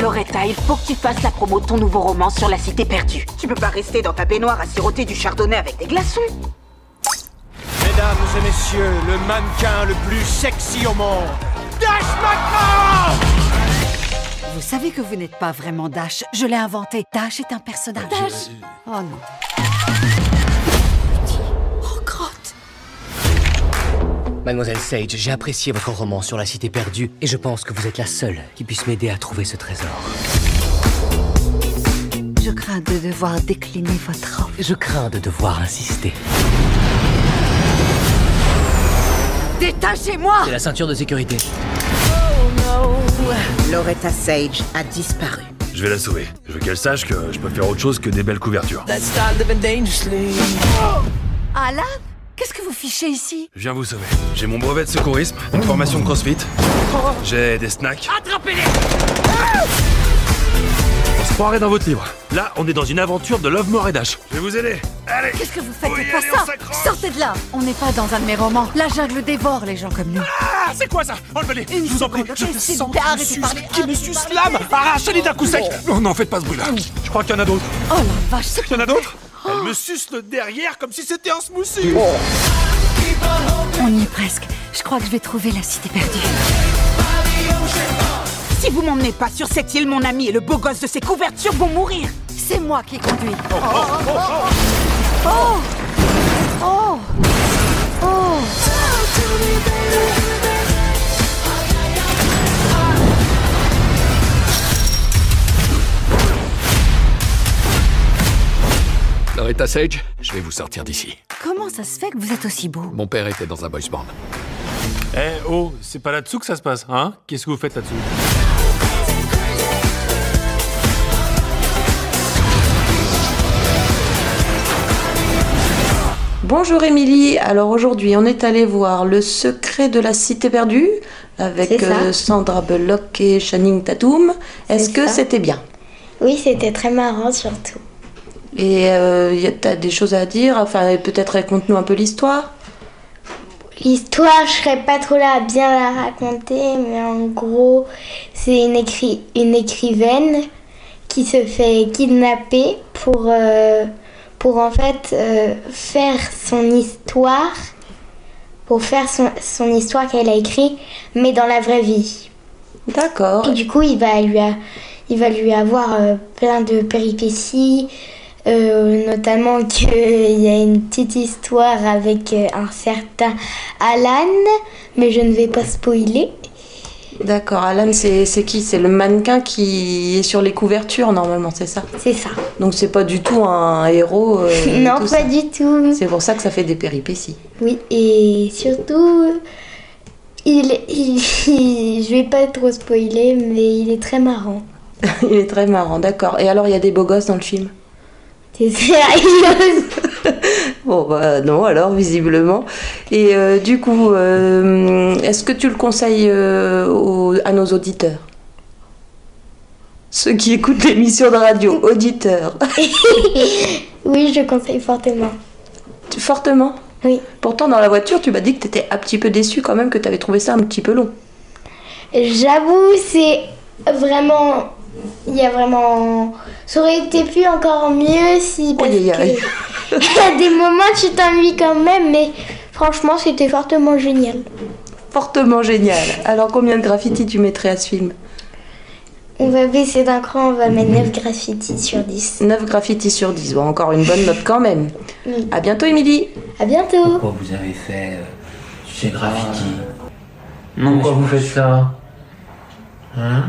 Loretta, il faut que tu fasses la promo de ton nouveau roman sur la cité perdue. Tu peux pas rester dans ta baignoire à siroter du chardonnay avec des glaçons. Mesdames et messieurs, le mannequin le plus sexy au monde. Dash McCall Vous savez que vous n'êtes pas vraiment Dash. Je l'ai inventé. Dash est un personnage. Dash Oh non. Oh, crotte Mademoiselle Sage, j'ai apprécié votre roman sur la cité perdue et je pense que vous êtes la seule qui puisse m'aider à trouver ce trésor. Je crains de devoir décliner votre offre. Je crains de devoir insister. Détachez-moi C'est la ceinture de sécurité. Loretta Sage a disparu. Je vais la sauver. Je veux qu'elle sache que je peux faire autre chose que des belles couvertures. Alan Qu'est-ce que vous fichez ici? Je viens vous sauver. J'ai mon brevet de secourisme, une formation de crossfit. J'ai des snacks. Attrapez-les se croirait dans votre livre. Là, on est dans une aventure de Love, More et Dash. Je vais vous aider. Allez Qu'est-ce que vous faites Oui, pas allez, ça. Sortez de là On n'est pas dans un de mes romans. La jungle dévore les gens comme nous. Ah, c'est quoi ça Enlevez-les Je vous en prie, je sens qui me arrêtez de suce, parler, qui me suce parler, l'âme Arrachez-les d'un coup sec Non, non, faites pas ce bruit-là Je crois qu'il y en a d'autres. Oh la vache, c'est Il y en a d'autres Elle me suce le derrière comme si c'était un smoothie On y est presque. Je crois que je vais trouver la cité perdue. Si vous m'emmenez pas sur cette île, mon ami et le beau gosse de ses couvertures vont mourir. C'est moi qui conduis. Oh, Oh Oh Oh Loretta Sage, je vais vous sortir d'ici. Comment ça se fait que vous êtes aussi beau? Mon père était dans un boys band. Eh oh, c'est pas là-dessous que ça se passe, hein? Qu'est-ce que vous faites là-dessous? Bonjour Émilie, alors aujourd'hui on est allé voir Le secret de la cité perdue avec euh, Sandra Bullock et Channing Tatum. Est-ce que c'était bien? Oui, c'était très marrant surtout. Et euh, y a- t'as des choses à dire? Enfin peut-être raconte-nous un peu l'histoire. L'histoire, je serais pas trop là à bien la raconter, mais en gros, c'est une, écri- une écrivaine qui se fait kidnapper pour, euh, pour en fait euh, faire son histoire, pour faire son, son histoire qu'elle a écrite, mais dans la vraie vie. D'accord. Et du coup, il va lui, a- il va lui avoir euh, plein de péripéties, euh, notamment qu'il y a une petite histoire avec un certain Alan, mais je ne vais pas spoiler. D'accord, Alan c'est qui? C'est le mannequin qui est sur les couvertures normalement, c'est ça? C'est ça. Donc c'est pas du tout un héros euh, non, pas ça? du tout. C'est pour ça que ça fait des péripéties. Oui, et surtout, il, il, je vais pas trop spoiler, mais il est très marrant. il est très marrant, d'accord. Et alors il y a des beaux gosses dans le film? T'es sérieuse Bon, bah non, alors, visiblement. Et euh, du coup, euh, est-ce que tu le conseilles euh, aux- à nos auditeurs? Ceux qui écoutent l'émission de radio, auditeurs. Oui, je conseille fortement. Fortement? Oui. Pourtant, dans la voiture, tu m'as dit que tu étais un petit peu déçu quand même, que tu avais trouvé ça un petit peu long. J'avoue, c'est vraiment. Il y a vraiment. Ça aurait été plus encore mieux si. Parce Aïe, aïe, aïe. que. Il y a des moments, tu t'ennuies quand même, mais Franchement, c'était fortement génial. Fortement génial. Alors combien de graffiti tu mettrais à ce film? On va baisser d'un cran, on va mettre 9 graffitis sur 10. 9 graffitis sur 10. Bon, encore une bonne note quand même. Oui. À bientôt, Émilie. À bientôt. Pourquoi vous avez fait euh, ces graffitis? Non, Pourquoi vous faites ça? Hein?